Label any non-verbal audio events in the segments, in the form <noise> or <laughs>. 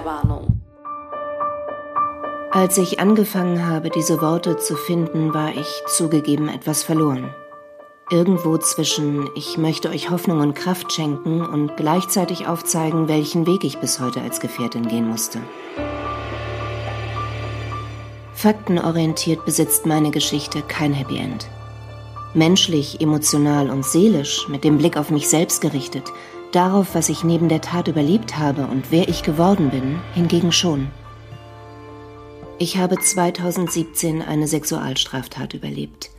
Triggerwarnung. Als ich angefangen habe, diese Worte zu finden, war ich zugegeben etwas verloren. Irgendwo zwischen ich möchte euch Hoffnung und Kraft schenken und gleichzeitig aufzeigen, welchen Weg ich bis heute als Gefährtin gehen musste. Faktenorientiert besitzt meine Geschichte kein Happy End. Menschlich, emotional und seelisch, mit dem Blick auf mich selbst gerichtet, darauf, was ich neben der Tat überlebt habe und wer ich geworden bin, hingegen schon. Ich habe 2017 eine Sexualstraftat überlebt,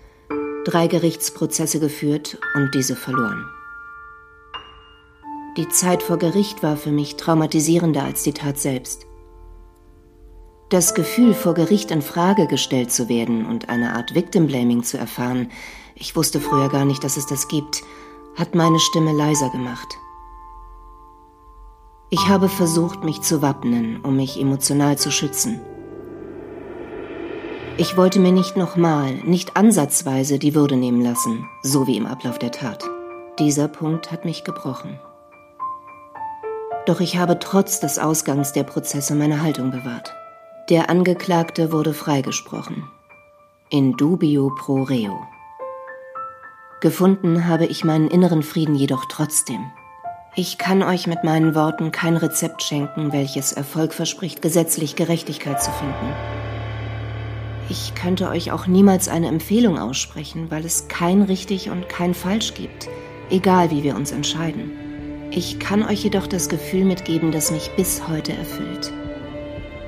drei Gerichtsprozesse geführt und diese verloren. Die Zeit vor Gericht war für mich traumatisierender als die Tat selbst. Das Gefühl, vor Gericht in Frage gestellt zu werden und eine Art Victim Blaming zu erfahren, ich wusste früher gar nicht, dass es das gibt, hat meine Stimme leiser gemacht. Ich habe versucht, mich zu wappnen, um mich emotional zu schützen. Ich wollte mir nicht nochmal, nicht ansatzweise die Würde nehmen lassen, so wie im Ablauf der Tat. Dieser Punkt hat mich gebrochen. Doch ich habe trotz des Ausgangs der Prozesse meine Haltung bewahrt. Der Angeklagte wurde freigesprochen. In dubio pro reo. Gefunden habe ich meinen inneren Frieden jedoch trotzdem. Ich kann euch mit meinen Worten kein Rezept schenken, welches Erfolg verspricht, gesetzlich Gerechtigkeit zu finden. Ich könnte euch auch niemals eine Empfehlung aussprechen, weil es kein richtig und kein falsch gibt, egal wie wir uns entscheiden. Ich kann euch jedoch das Gefühl mitgeben, das mich bis heute erfüllt.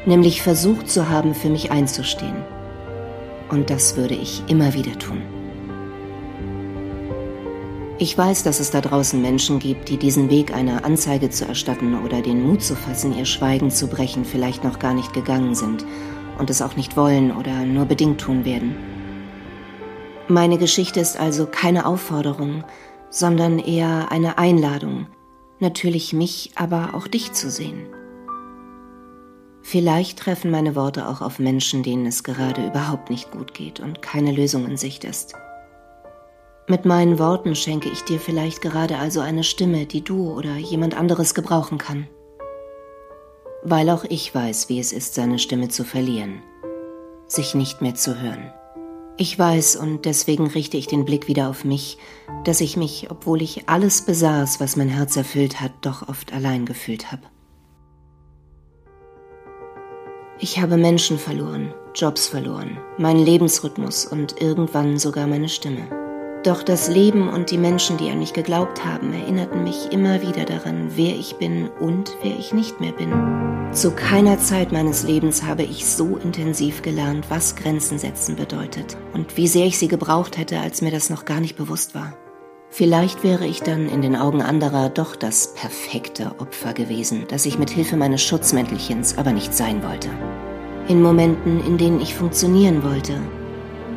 Nämlich versucht zu haben, für mich einzustehen. Und das würde ich immer wieder tun. Ich weiß, dass es da draußen Menschen gibt, die diesen Weg einer Anzeige zu erstatten oder den Mut zu fassen, ihr Schweigen zu brechen, vielleicht noch gar nicht gegangen sind und es auch nicht wollen oder nur bedingt tun werden. Meine Geschichte ist also keine Aufforderung, sondern eher eine Einladung, natürlich mich, aber auch dich zu sehen. Vielleicht treffen meine Worte auch auf Menschen, denen es gerade überhaupt nicht gut geht und keine Lösung in Sicht ist. Mit meinen Worten schenke ich dir vielleicht gerade also eine Stimme, die du oder jemand anderes gebrauchen kann weil auch ich weiß, wie es ist, seine Stimme zu verlieren, sich nicht mehr zu hören. Ich weiß und deswegen richte ich den Blick wieder auf mich, dass ich mich, obwohl ich alles besaß, was mein Herz erfüllt hat, doch oft allein gefühlt habe. Ich habe Menschen verloren, Jobs verloren, meinen Lebensrhythmus und irgendwann sogar meine Stimme. Doch das Leben und die Menschen, die an mich geglaubt haben, erinnerten mich immer wieder daran, wer ich bin und wer ich nicht mehr bin. Zu keiner Zeit meines Lebens habe ich so intensiv gelernt, was Grenzen setzen bedeutet und wie sehr ich sie gebraucht hätte, als mir das noch gar nicht bewusst war. Vielleicht wäre ich dann in den Augen anderer doch das perfekte Opfer gewesen, das ich mit Hilfe meines Schutzmäntelchens aber nicht sein wollte. In Momenten, in denen ich funktionieren wollte,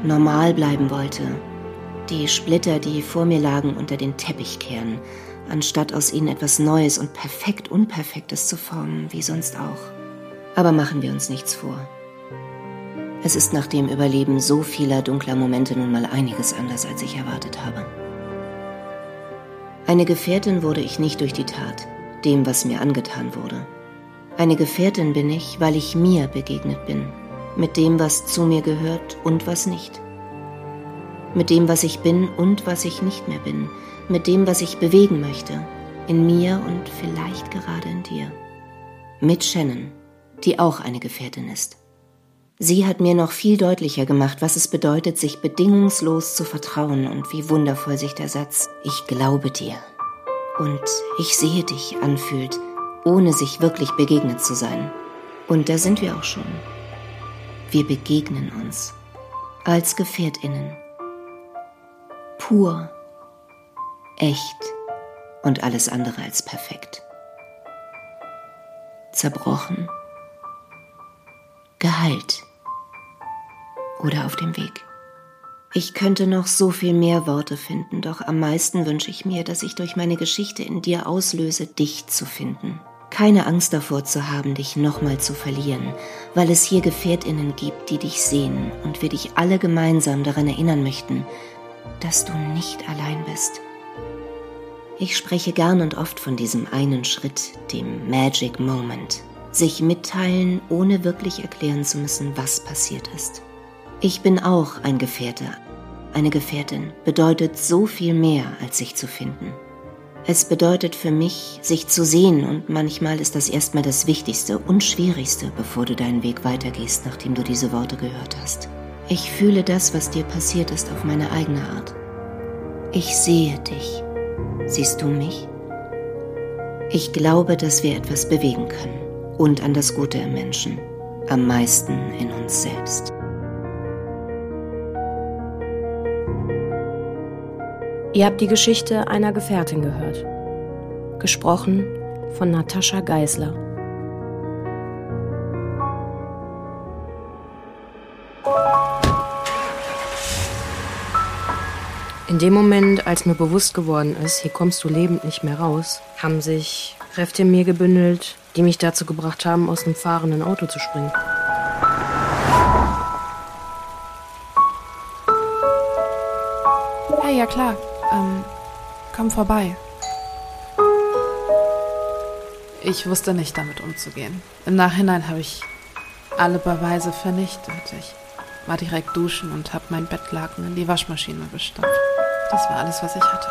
normal bleiben wollte die Splitter, die vor mir lagen, unter den Teppich kehren, anstatt aus ihnen etwas Neues und perfekt Unperfektes zu formen, wie sonst auch. Aber machen wir uns nichts vor. Es ist nach dem Überleben so vieler dunkler Momente nun mal einiges anders, als ich erwartet habe. Eine Gefährtin wurde ich nicht durch die Tat, dem, was mir angetan wurde. Eine Gefährtin bin ich, weil ich mir begegnet bin, mit dem, was zu mir gehört und was nicht mit dem, was ich bin und was ich nicht mehr bin, mit dem, was ich bewegen möchte, in mir und vielleicht gerade in dir. Mit Shannon, die auch eine Gefährtin ist. Sie hat mir noch viel deutlicher gemacht, was es bedeutet, sich bedingungslos zu vertrauen und wie wundervoll sich der Satz Ich glaube dir und ich sehe dich anfühlt, ohne sich wirklich begegnet zu sein. Und da sind wir auch schon. Wir begegnen uns als Gefährtinnen pur, echt und alles andere als perfekt. Zerbrochen, geheilt oder auf dem Weg. Ich könnte noch so viel mehr Worte finden, doch am meisten wünsche ich mir, dass ich durch meine Geschichte in dir auslöse, dich zu finden. Keine Angst davor zu haben, dich nochmal zu verlieren, weil es hier Gefährtinnen gibt, die dich sehen und wir dich alle gemeinsam daran erinnern möchten, dass du nicht allein bist. Ich spreche gern und oft von diesem einen Schritt, dem Magic Moment, sich mitteilen, ohne wirklich erklären zu müssen, was passiert ist. Ich bin auch ein Gefährte. Eine Gefährtin bedeutet so viel mehr, als sich zu finden. Es bedeutet für mich, sich zu sehen und manchmal ist das erstmal das Wichtigste und Schwierigste, bevor du deinen Weg weitergehst, nachdem du diese Worte gehört hast. Ich fühle das, was dir passiert ist, auf meine eigene Art. Ich sehe dich. Siehst du mich? Ich glaube, dass wir etwas bewegen können und an das Gute im Menschen, am meisten in uns selbst. Ihr habt die Geschichte einer Gefährtin gehört. Gesprochen von Natascha Geisler. In dem Moment, als mir bewusst geworden ist, hier kommst du lebend nicht mehr raus, haben sich Kräfte in mir gebündelt, die mich dazu gebracht haben, aus einem fahrenden Auto zu springen. Hey, ja klar. Ähm, komm vorbei. Ich wusste nicht, damit umzugehen. Im Nachhinein habe ich alle Beweise vernichtet. Ich war direkt duschen und habe mein Bettlaken in die Waschmaschine gestopft. Das war alles, was ich hatte.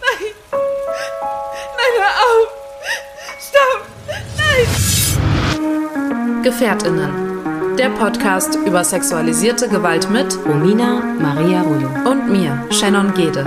Nein! Nein, hör auf! Stopp! Nein! Gefährtinnen. Der Podcast über sexualisierte Gewalt mit Romina Maria Rollo und mir, Shannon Gede.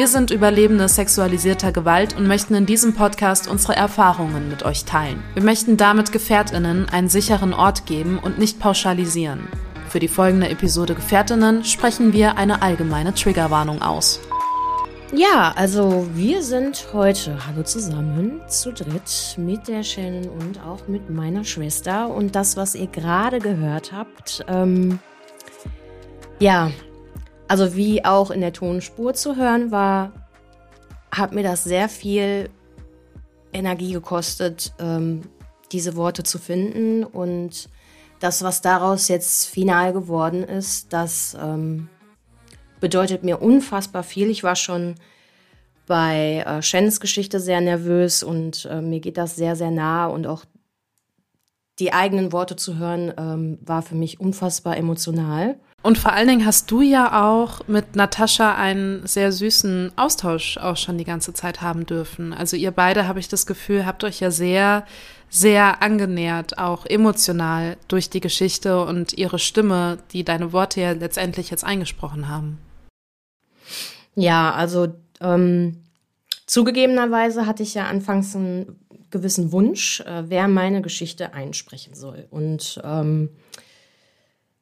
Wir sind Überlebende sexualisierter Gewalt und möchten in diesem Podcast unsere Erfahrungen mit euch teilen. Wir möchten damit Gefährtinnen einen sicheren Ort geben und nicht pauschalisieren. Für die folgende Episode Gefährtinnen sprechen wir eine allgemeine Triggerwarnung aus. Ja, also wir sind heute, hallo zusammen, zu dritt mit der Shannon und auch mit meiner Schwester. Und das, was ihr gerade gehört habt, ähm, ja, also wie auch in der Tonspur zu hören war, hat mir das sehr viel Energie gekostet, ähm, diese Worte zu finden. Und das, was daraus jetzt final geworden ist, das ähm, bedeutet mir unfassbar viel. Ich war schon bei äh, Shens Geschichte sehr nervös und äh, mir geht das sehr, sehr nah und auch die eigenen Worte zu hören, ähm, war für mich unfassbar emotional. Und vor allen Dingen hast du ja auch mit Natascha einen sehr süßen Austausch auch schon die ganze Zeit haben dürfen. Also ihr beide, habe ich das Gefühl, habt euch ja sehr, sehr angenähert, auch emotional durch die Geschichte und ihre Stimme, die deine Worte ja letztendlich jetzt eingesprochen haben. Ja, also ähm, zugegebenerweise hatte ich ja anfangs einen gewissen Wunsch, äh, wer meine Geschichte einsprechen soll. Und ähm,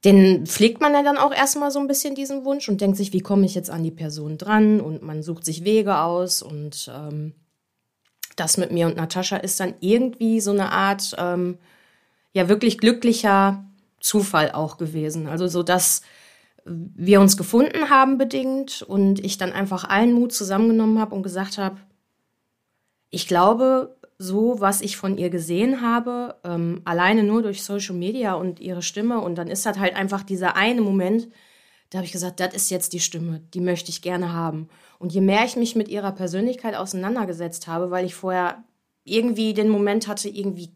den pflegt man ja dann auch erstmal so ein bisschen diesen Wunsch und denkt sich, wie komme ich jetzt an die Person dran? Und man sucht sich Wege aus und ähm, das mit mir und Natascha ist dann irgendwie so eine Art, ähm, ja, wirklich glücklicher Zufall auch gewesen. Also so, dass wir uns gefunden haben bedingt und ich dann einfach allen Mut zusammengenommen habe und gesagt habe, ich glaube, so, was ich von ihr gesehen habe, ähm, alleine nur durch Social Media und ihre Stimme. Und dann ist das halt einfach dieser eine Moment, da habe ich gesagt, das ist jetzt die Stimme, die möchte ich gerne haben. Und je mehr ich mich mit ihrer Persönlichkeit auseinandergesetzt habe, weil ich vorher irgendwie den Moment hatte, irgendwie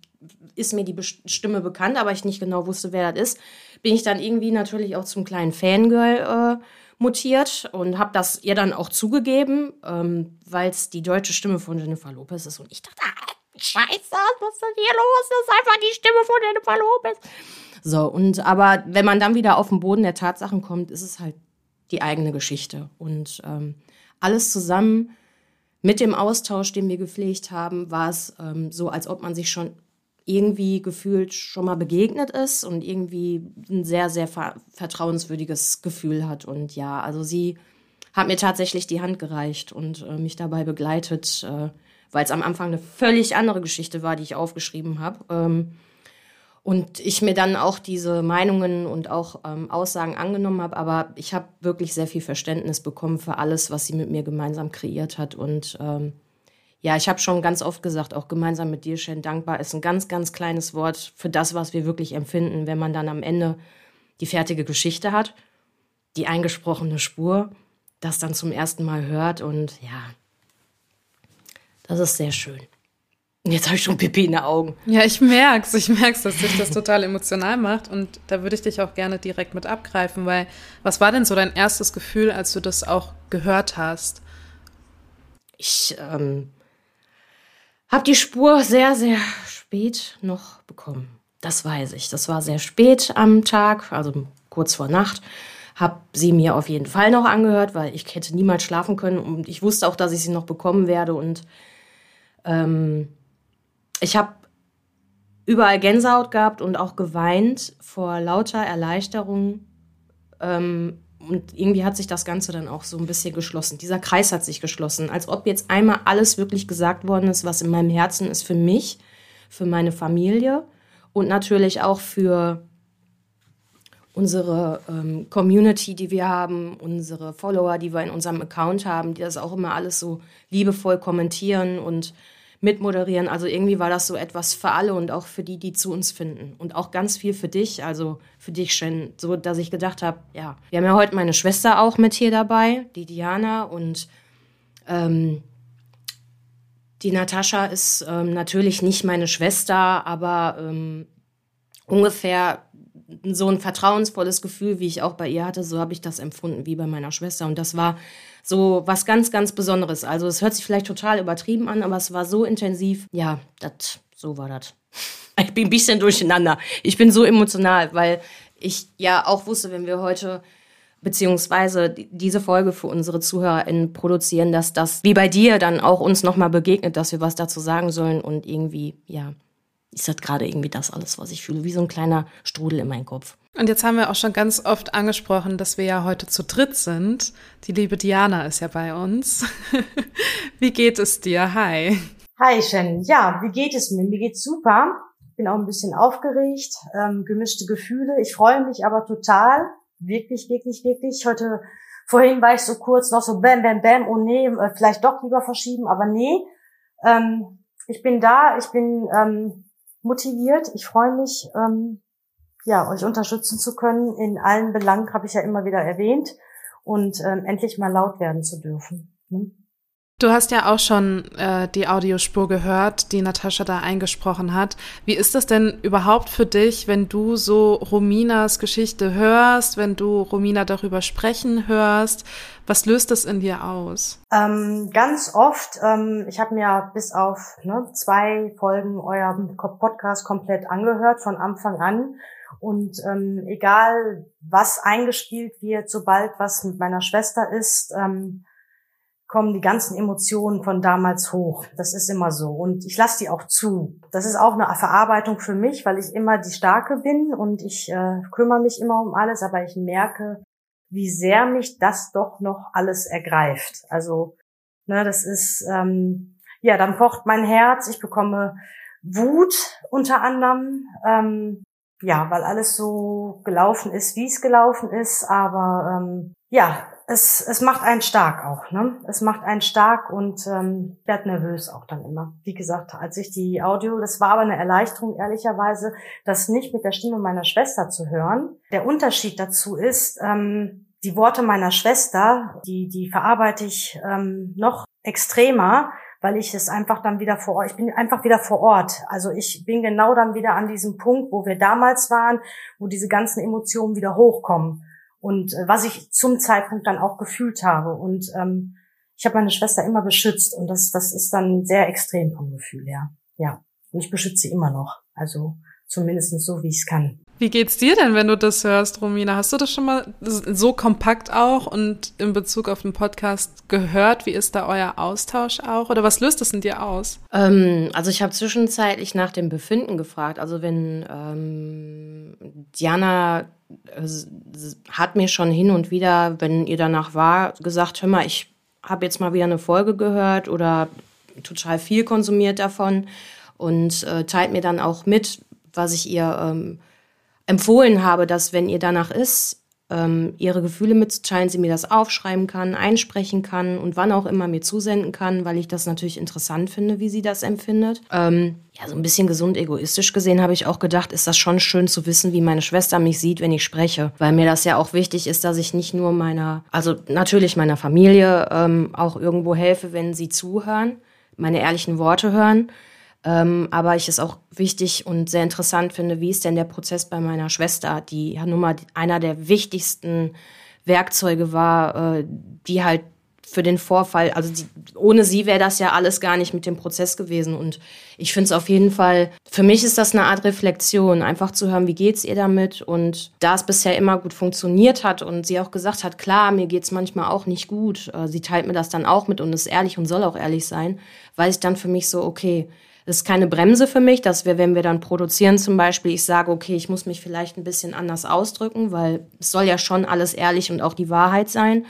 ist mir die Stimme bekannt, aber ich nicht genau wusste, wer das ist, bin ich dann irgendwie natürlich auch zum kleinen Fangirl äh, mutiert und habe das ihr dann auch zugegeben, ähm, weil es die deutsche Stimme von Jennifer Lopez ist. Und ich dachte, ah, scheiße, was ist denn hier los? Das ist einfach die Stimme von Jennifer Lopez. So, und aber wenn man dann wieder auf den Boden der Tatsachen kommt, ist es halt die eigene Geschichte. Und ähm, alles zusammen mit dem Austausch, den wir gepflegt haben, war es ähm, so, als ob man sich schon irgendwie gefühlt schon mal begegnet ist und irgendwie ein sehr, sehr vertrauenswürdiges Gefühl hat. Und ja, also sie hat mir tatsächlich die Hand gereicht und äh, mich dabei begleitet, äh, weil es am Anfang eine völlig andere Geschichte war, die ich aufgeschrieben habe. Ähm, und ich mir dann auch diese Meinungen und auch ähm, Aussagen angenommen habe, aber ich habe wirklich sehr viel Verständnis bekommen für alles, was sie mit mir gemeinsam kreiert hat. Und ähm, ja, ich habe schon ganz oft gesagt, auch gemeinsam mit dir, Shen, dankbar ist ein ganz, ganz kleines Wort für das, was wir wirklich empfinden, wenn man dann am Ende die fertige Geschichte hat, die eingesprochene Spur, das dann zum ersten Mal hört und ja, das ist sehr schön. Jetzt habe ich schon Pipi in den Augen. Ja, ich merk's. Ich merk's, dass dich das total emotional macht. Und da würde ich dich auch gerne direkt mit abgreifen, weil was war denn so dein erstes Gefühl, als du das auch gehört hast? Ich ähm, habe die Spur sehr, sehr spät noch bekommen. Das weiß ich. Das war sehr spät am Tag, also kurz vor Nacht. Hab sie mir auf jeden Fall noch angehört, weil ich hätte niemals schlafen können. Und ich wusste auch, dass ich sie noch bekommen werde. Und ähm, ich habe überall Gänsehaut gehabt und auch geweint vor lauter Erleichterung. Ähm, und irgendwie hat sich das Ganze dann auch so ein bisschen geschlossen. Dieser Kreis hat sich geschlossen, als ob jetzt einmal alles wirklich gesagt worden ist, was in meinem Herzen ist für mich, für meine Familie und natürlich auch für unsere ähm, Community, die wir haben, unsere Follower, die wir in unserem Account haben, die das auch immer alles so liebevoll kommentieren und mitmoderieren. Also irgendwie war das so etwas für alle und auch für die, die zu uns finden. Und auch ganz viel für dich, also für dich, Shen, so dass ich gedacht habe, ja, wir haben ja heute meine Schwester auch mit hier dabei, die Diana und ähm, die Natascha ist ähm, natürlich nicht meine Schwester, aber ähm, ungefähr so ein vertrauensvolles Gefühl, wie ich auch bei ihr hatte, so habe ich das empfunden wie bei meiner Schwester. Und das war so was ganz, ganz Besonderes. Also es hört sich vielleicht total übertrieben an, aber es war so intensiv. Ja, das, so war das. <laughs> Ich bin ein bisschen durcheinander. Ich bin so emotional, weil ich ja auch wusste, wenn wir heute beziehungsweise diese Folge für unsere ZuhörerInnen produzieren, dass das wie bei dir dann auch uns nochmal begegnet, dass wir was dazu sagen sollen und irgendwie, ja, ist das gerade irgendwie das alles, was ich fühle, wie so ein kleiner Strudel in meinem Kopf. Und jetzt haben wir auch schon ganz oft angesprochen, dass wir ja heute zu dritt sind. Die liebe Diana ist ja bei uns. <laughs> wie geht es dir? Hi. Hi, Shannon. Ja, wie geht es mir? Mir geht's super. Bin auch ein bisschen aufgeregt, ähm, gemischte Gefühle. Ich freue mich aber total. Wirklich, wirklich, wirklich. Heute, vorhin war ich so kurz noch so bam, bam, bam. Oh nee, äh, vielleicht doch lieber verschieben, aber nee. Ähm, ich bin da. Ich bin ähm, motiviert. Ich freue mich, ähm, ja, euch unterstützen zu können. In allen Belangen habe ich ja immer wieder erwähnt und ähm, endlich mal laut werden zu dürfen. Hm? Du hast ja auch schon äh, die Audiospur gehört, die Natascha da eingesprochen hat. Wie ist das denn überhaupt für dich, wenn du so Rominas Geschichte hörst, wenn du Romina darüber sprechen hörst? Was löst das in dir aus? Ähm, ganz oft, ähm, ich habe mir bis auf ne, zwei Folgen euer Podcast komplett angehört, von Anfang an. Und ähm, egal, was eingespielt wird, sobald was mit meiner Schwester ist, ähm, kommen die ganzen Emotionen von damals hoch. Das ist immer so. Und ich lasse die auch zu. Das ist auch eine Verarbeitung für mich, weil ich immer die Starke bin und ich äh, kümmere mich immer um alles, aber ich merke, wie sehr mich das doch noch alles ergreift. Also, ne, das ist, ähm, ja, dann pocht mein Herz, ich bekomme Wut unter anderem, ähm, ja, weil alles so gelaufen ist, wie es gelaufen ist, aber ähm, ja, es, es macht einen stark auch, ne? Es macht einen stark und ähm, werd nervös auch dann immer. Wie gesagt, als ich die Audio, das war aber eine Erleichterung, ehrlicherweise, das nicht mit der Stimme meiner Schwester zu hören. Der Unterschied dazu ist, ähm, die Worte meiner Schwester, die, die verarbeite ich ähm, noch extremer, weil ich es einfach dann wieder vor Ort, ich bin einfach wieder vor Ort. Also ich bin genau dann wieder an diesem Punkt, wo wir damals waren, wo diese ganzen Emotionen wieder hochkommen und äh, was ich zum Zeitpunkt dann auch gefühlt habe. Und ähm, ich habe meine Schwester immer beschützt und das, das ist dann sehr extrem vom Gefühl her. Ja. Und ich beschütze sie immer noch. Also zumindest so, wie ich es kann. Wie geht's dir denn, wenn du das hörst, Romina? Hast du das schon mal so kompakt auch und in Bezug auf den Podcast gehört? Wie ist da euer Austausch auch? Oder was löst das in dir aus? Ähm, also ich habe zwischenzeitlich nach dem Befinden gefragt. Also wenn ähm, Diana äh, hat mir schon hin und wieder, wenn ihr danach war, gesagt, hör mal, ich habe jetzt mal wieder eine Folge gehört oder total viel konsumiert davon und äh, teilt mir dann auch mit, was ich ihr ähm, empfohlen habe, dass wenn ihr danach ist, ähm, ihre Gefühle mitzuteilen, sie mir das aufschreiben kann, einsprechen kann und wann auch immer mir zusenden kann, weil ich das natürlich interessant finde, wie sie das empfindet. Ähm, ja, so ein bisschen gesund egoistisch gesehen habe ich auch gedacht, ist das schon schön zu wissen, wie meine Schwester mich sieht, wenn ich spreche, weil mir das ja auch wichtig ist, dass ich nicht nur meiner, also natürlich meiner Familie ähm, auch irgendwo helfe, wenn sie zuhören, meine ehrlichen Worte hören ähm, aber ich es auch wichtig und sehr interessant finde, wie ist denn der Prozess bei meiner Schwester, die ja nun mal einer der wichtigsten Werkzeuge war, äh, die halt für den Vorfall, also die, ohne sie wäre das ja alles gar nicht mit dem Prozess gewesen. Und ich finde es auf jeden Fall, für mich ist das eine Art Reflexion, einfach zu hören, wie geht's ihr damit? Und da es bisher immer gut funktioniert hat und sie auch gesagt hat, klar, mir geht's manchmal auch nicht gut, äh, sie teilt mir das dann auch mit und ist ehrlich und soll auch ehrlich sein, weiß ich dann für mich so, okay, das ist keine Bremse für mich, dass wir, wenn wir dann produzieren zum Beispiel, ich sage, okay, ich muss mich vielleicht ein bisschen anders ausdrücken, weil es soll ja schon alles ehrlich und auch die Wahrheit sein.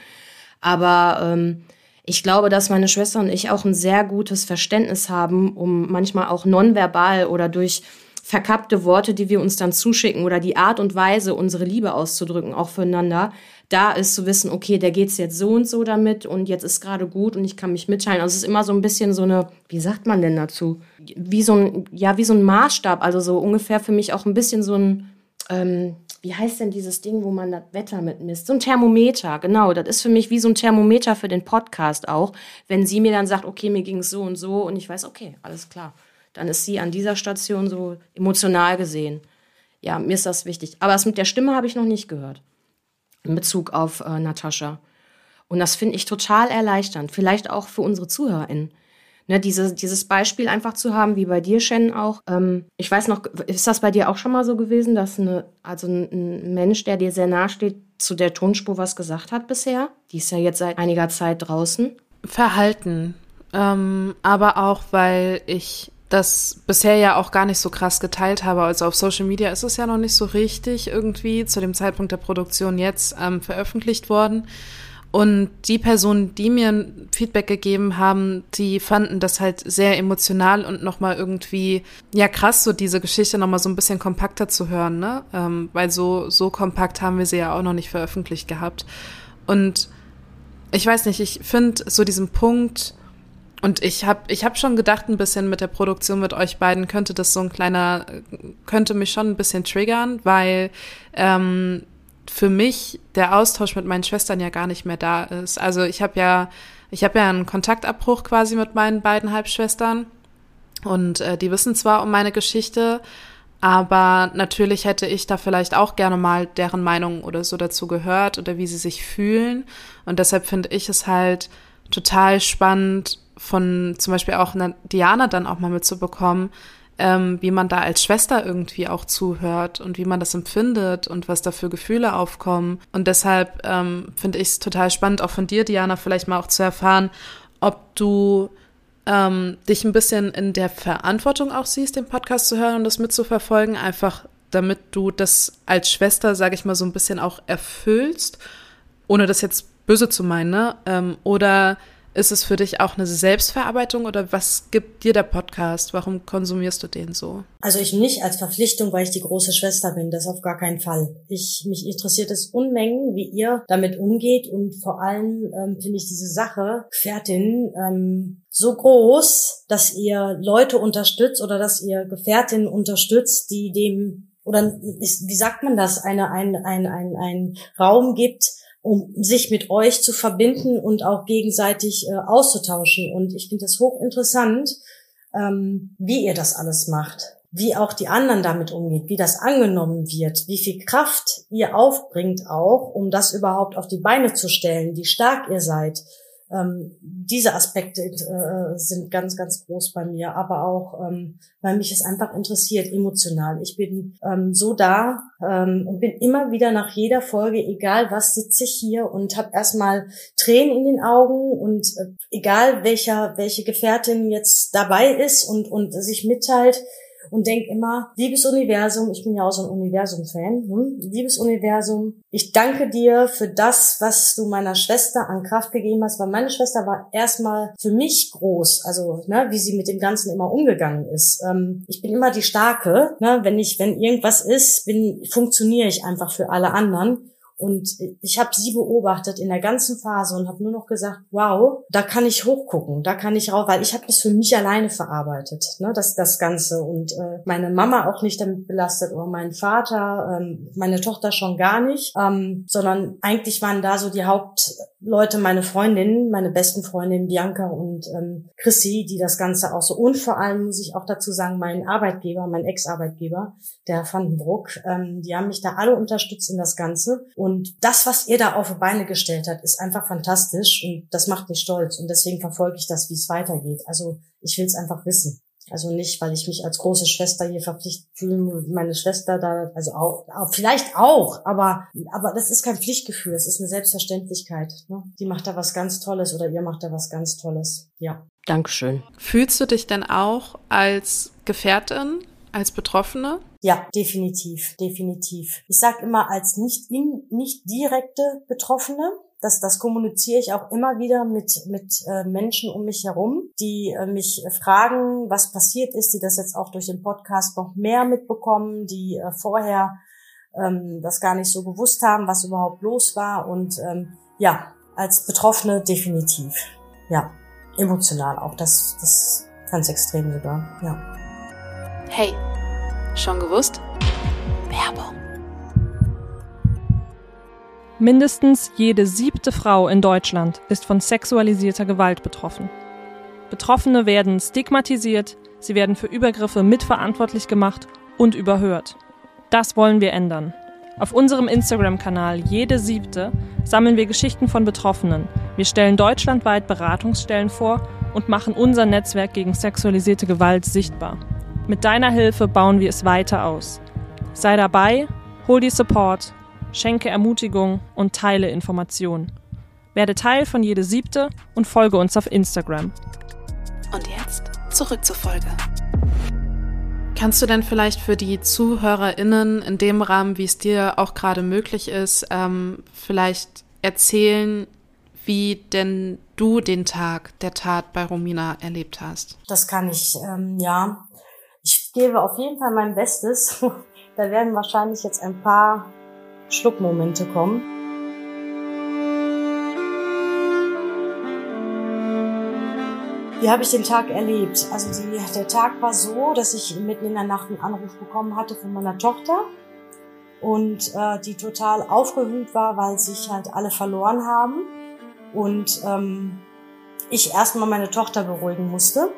Aber ähm, ich glaube, dass meine Schwester und ich auch ein sehr gutes Verständnis haben, um manchmal auch nonverbal oder durch verkappte Worte, die wir uns dann zuschicken oder die Art und Weise, unsere Liebe auszudrücken, auch füreinander, da ist zu wissen, okay, der geht's jetzt so und so damit und jetzt ist gerade gut und ich kann mich mitteilen. Also es ist immer so ein bisschen so eine, wie sagt man denn dazu? Wie so ein, ja, wie so ein Maßstab, also so ungefähr für mich auch ein bisschen so ein, ähm, wie heißt denn dieses Ding, wo man das Wetter mitmisst? So ein Thermometer, genau. Das ist für mich wie so ein Thermometer für den Podcast auch. Wenn sie mir dann sagt, okay, mir ging's so und so und ich weiß, okay, alles klar. Dann ist sie an dieser Station so emotional gesehen. Ja, mir ist das wichtig. Aber das mit der Stimme habe ich noch nicht gehört in Bezug auf äh, Natascha. Und das finde ich total erleichternd, vielleicht auch für unsere ZuhörerInnen. Ne, diese, dieses Beispiel einfach zu haben, wie bei dir, Shen, auch. Ähm, ich weiß noch, ist das bei dir auch schon mal so gewesen, dass eine, also ein Mensch, der dir sehr nahe steht, zu der Tonspur was gesagt hat bisher? Die ist ja jetzt seit einiger Zeit draußen. Verhalten. Ähm, aber auch, weil ich das bisher ja auch gar nicht so krass geteilt habe. Also auf Social Media ist es ja noch nicht so richtig irgendwie zu dem Zeitpunkt der Produktion jetzt ähm, veröffentlicht worden. Und die Personen, die mir Feedback gegeben haben, die fanden das halt sehr emotional und nochmal irgendwie, ja krass, so diese Geschichte nochmal so ein bisschen kompakter zu hören, ne? Ähm, weil so, so kompakt haben wir sie ja auch noch nicht veröffentlicht gehabt. Und ich weiß nicht, ich finde so diesen Punkt, und ich habe ich hab schon gedacht, ein bisschen mit der Produktion mit euch beiden könnte das so ein kleiner, könnte mich schon ein bisschen triggern, weil ähm, für mich der Austausch mit meinen Schwestern ja gar nicht mehr da ist. Also ich habe ja, ich habe ja einen Kontaktabbruch quasi mit meinen beiden Halbschwestern und äh, die wissen zwar um meine Geschichte, aber natürlich hätte ich da vielleicht auch gerne mal deren Meinung oder so dazu gehört oder wie sie sich fühlen. Und deshalb finde ich es halt total spannend, von zum Beispiel auch einer Diana dann auch mal mitzubekommen, ähm, wie man da als Schwester irgendwie auch zuhört und wie man das empfindet und was da für Gefühle aufkommen. Und deshalb ähm, finde ich es total spannend, auch von dir, Diana, vielleicht mal auch zu erfahren, ob du ähm, dich ein bisschen in der Verantwortung auch siehst, den Podcast zu hören und das mitzuverfolgen, einfach damit du das als Schwester, sage ich mal, so ein bisschen auch erfüllst, ohne das jetzt böse zu meinen, ne? Ähm, oder ist es für dich auch eine Selbstverarbeitung oder was gibt dir der Podcast? Warum konsumierst du den so? Also ich nicht als Verpflichtung, weil ich die große Schwester bin, das auf gar keinen Fall. Ich, mich interessiert es Unmengen, wie ihr damit umgeht und vor allem ähm, finde ich diese Sache, Gefährtin, ähm, so groß, dass ihr Leute unterstützt oder dass ihr Gefährtinnen unterstützt, die dem oder wie sagt man das, eine, ein, ein, ein, ein Raum gibt, um sich mit euch zu verbinden und auch gegenseitig äh, auszutauschen. Und ich finde das hochinteressant, ähm, wie ihr das alles macht, wie auch die anderen damit umgeht, wie das angenommen wird, wie viel Kraft ihr aufbringt auch, um das überhaupt auf die Beine zu stellen, wie stark ihr seid, ähm, diese Aspekte äh, sind ganz, ganz groß bei mir, aber auch, ähm, weil mich es einfach interessiert, emotional. Ich bin ähm, so da ähm, und bin immer wieder nach jeder Folge, egal was, sitze ich hier und habe erstmal Tränen in den Augen und äh, egal welcher, welche Gefährtin jetzt dabei ist und, und sich mitteilt, und denke immer, liebes Universum, ich bin ja auch so ein Universum-Fan, hm? liebes Universum, ich danke dir für das, was du meiner Schwester an Kraft gegeben hast, weil meine Schwester war erstmal für mich groß, also ne, wie sie mit dem Ganzen immer umgegangen ist. Ähm, ich bin immer die Starke, ne, wenn ich, wenn irgendwas ist, bin, funktioniere ich einfach für alle anderen. Und ich habe sie beobachtet in der ganzen Phase und habe nur noch gesagt, wow, da kann ich hochgucken, da kann ich rauf, weil ich habe das für mich alleine verarbeitet, ne, das, das Ganze. Und äh, meine Mama auch nicht damit belastet oder mein Vater, ähm, meine Tochter schon gar nicht, ähm, sondern eigentlich waren da so die Hauptleute meine Freundinnen, meine besten Freundinnen Bianca und ähm, Chrissy, die das Ganze auch so und vor allem muss ich auch dazu sagen, mein Arbeitgeber, mein Ex-Arbeitgeber, der Vandenbruck, ähm, die haben mich da alle unterstützt in das Ganze und das, was ihr da auf die Beine gestellt hat, ist einfach fantastisch und das macht mich stolz. Und deswegen verfolge ich das, wie es weitergeht. Also ich will es einfach wissen. Also nicht, weil ich mich als große Schwester hier verpflichtet fühle, meine Schwester da, also auch, vielleicht auch, aber, aber das ist kein Pflichtgefühl, es ist eine Selbstverständlichkeit. Ne? Die macht da was ganz Tolles oder ihr macht da was ganz Tolles. Ja. Dankeschön. Fühlst du dich denn auch als Gefährtin als Betroffene? Ja, definitiv, definitiv. Ich sage immer als nicht in, nicht direkte Betroffene, das, das kommuniziere ich auch immer wieder mit, mit äh, Menschen um mich herum, die äh, mich fragen, was passiert ist, die das jetzt auch durch den Podcast noch mehr mitbekommen, die äh, vorher ähm, das gar nicht so gewusst haben, was überhaupt los war. Und ähm, ja, als Betroffene definitiv. Ja, emotional auch. Das, das ganz extrem sogar, ja. Hey, schon gewusst? Werbung. Mindestens jede siebte Frau in Deutschland ist von sexualisierter Gewalt betroffen. Betroffene werden stigmatisiert, sie werden für Übergriffe mitverantwortlich gemacht und überhört. Das wollen wir ändern. Auf unserem Instagram-Kanal Jede Siebte sammeln wir Geschichten von Betroffenen. Wir stellen deutschlandweit Beratungsstellen vor und machen unser Netzwerk gegen sexualisierte Gewalt sichtbar. Mit deiner Hilfe bauen wir es weiter aus. Sei dabei, hol dir Support, schenke Ermutigung und teile Informationen. Werde Teil von jede siebte und folge uns auf Instagram. Und jetzt zurück zur Folge. Kannst du denn vielleicht für die ZuhörerInnen in dem Rahmen, wie es dir auch gerade möglich ist, ähm, vielleicht erzählen, wie denn du den Tag der Tat bei Romina erlebt hast? Das kann ich, ähm, ja ich gebe auf jeden Fall mein Bestes. <laughs> da werden wahrscheinlich jetzt ein paar Schluckmomente kommen. Wie habe ich den Tag erlebt? Also die, der Tag war so, dass ich mitten in der Nacht einen Anruf bekommen hatte von meiner Tochter und äh, die total aufgewühlt war, weil sich halt alle verloren haben und ähm, ich erstmal meine Tochter beruhigen musste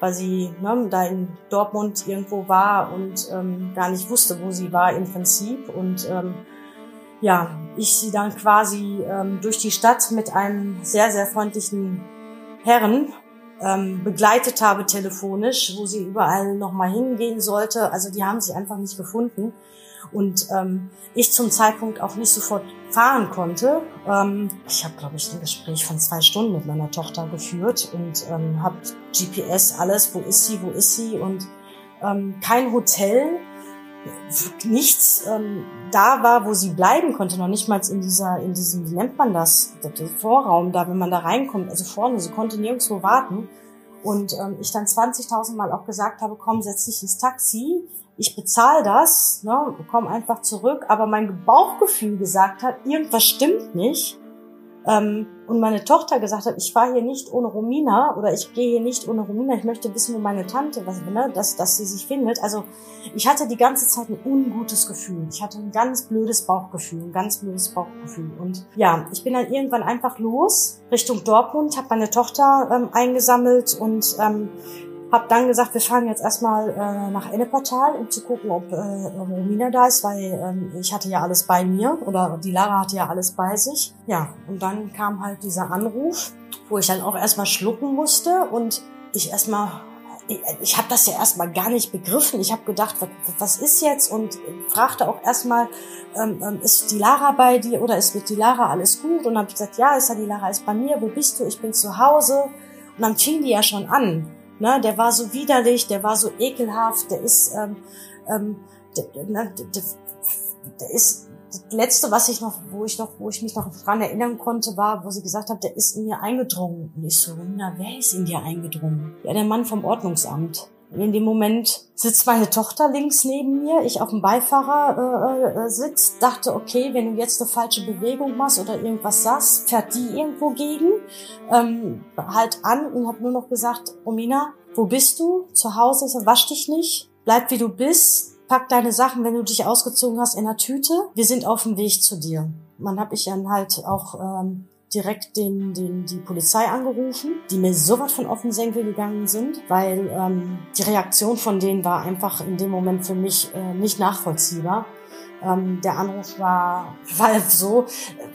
weil sie ne, da in Dortmund irgendwo war und ähm, gar nicht wusste, wo sie war im Prinzip. Und ähm, ja, ich sie dann quasi ähm, durch die Stadt mit einem sehr, sehr freundlichen Herren ähm, begleitet habe telefonisch, wo sie überall nochmal hingehen sollte. Also die haben sie einfach nicht gefunden und ähm, ich zum Zeitpunkt auch nicht sofort fahren konnte. Ähm, ich habe, glaube ich, ein Gespräch von zwei Stunden mit meiner Tochter geführt und ähm, habe GPS alles, wo ist sie, wo ist sie und ähm, kein Hotel, nichts ähm, da war, wo sie bleiben konnte, noch nicht mal in dieser, in diesem, wie nennt man das, der Vorraum da, wenn man da reinkommt, also vorne, sie konnte nirgendwo warten. Und ähm, ich dann 20.000 Mal auch gesagt habe, komm, setz dich ins Taxi, ich bezahle das, ne, komm einfach zurück, aber mein Bauchgefühl gesagt hat, irgendwas stimmt nicht. Ähm, und meine Tochter gesagt hat, ich fahre hier nicht ohne Romina oder ich gehe hier nicht ohne Romina, ich möchte wissen, wo meine Tante, was, ne, dass, dass sie sich findet. Also ich hatte die ganze Zeit ein ungutes Gefühl. Ich hatte ein ganz blödes Bauchgefühl, ein ganz blödes Bauchgefühl. Und ja, ich bin dann irgendwann einfach los Richtung Dortmund, habe meine Tochter ähm, eingesammelt und ähm, hab dann gesagt, wir fahren jetzt erstmal äh, nach Enneportal, um zu gucken, ob äh, Romina da ist, weil ähm, ich hatte ja alles bei mir oder die Lara hatte ja alles bei sich. Ja, und dann kam halt dieser Anruf, wo ich dann auch erstmal schlucken musste und ich erstmal ich, ich habe das ja erstmal gar nicht begriffen. Ich habe gedacht, was, was ist jetzt? Und fragte auch erstmal, ähm, ähm, ist die Lara bei dir oder ist mit die Lara alles gut? Und dann habe ich gesagt, ja, ist ja die Lara ist bei mir. Wo bist du? Ich bin zu Hause. Und dann fing die ja schon an Ne? Der war so widerlich, der war so ekelhaft, der ist, ähm, ähm, der, ne, der, der ist das letzte, was ich noch, wo ich noch, wo ich mich noch dran erinnern konnte, war, wo sie gesagt hat, der ist in mir eingedrungen. Und ich so, na, wer ist in dir eingedrungen? Ja, der Mann vom Ordnungsamt. In dem Moment sitzt meine Tochter links neben mir, ich auf dem Beifahrer äh, äh, sitzt, dachte, okay, wenn du jetzt eine falsche Bewegung machst oder irgendwas sagst, fährt die irgendwo gegen, ähm, halt an und habe nur noch gesagt, Romina, wo bist du? Zu Hause? Ich so, wasch dich nicht, bleib wie du bist, pack deine Sachen, wenn du dich ausgezogen hast, in der Tüte. Wir sind auf dem Weg zu dir. Man habe ich dann halt auch ähm, direkt den, den, die Polizei angerufen, die mir so was von offen Senkel gegangen sind, weil ähm, die Reaktion von denen war einfach in dem Moment für mich äh, nicht nachvollziehbar. Ähm, der Anruf war, war so,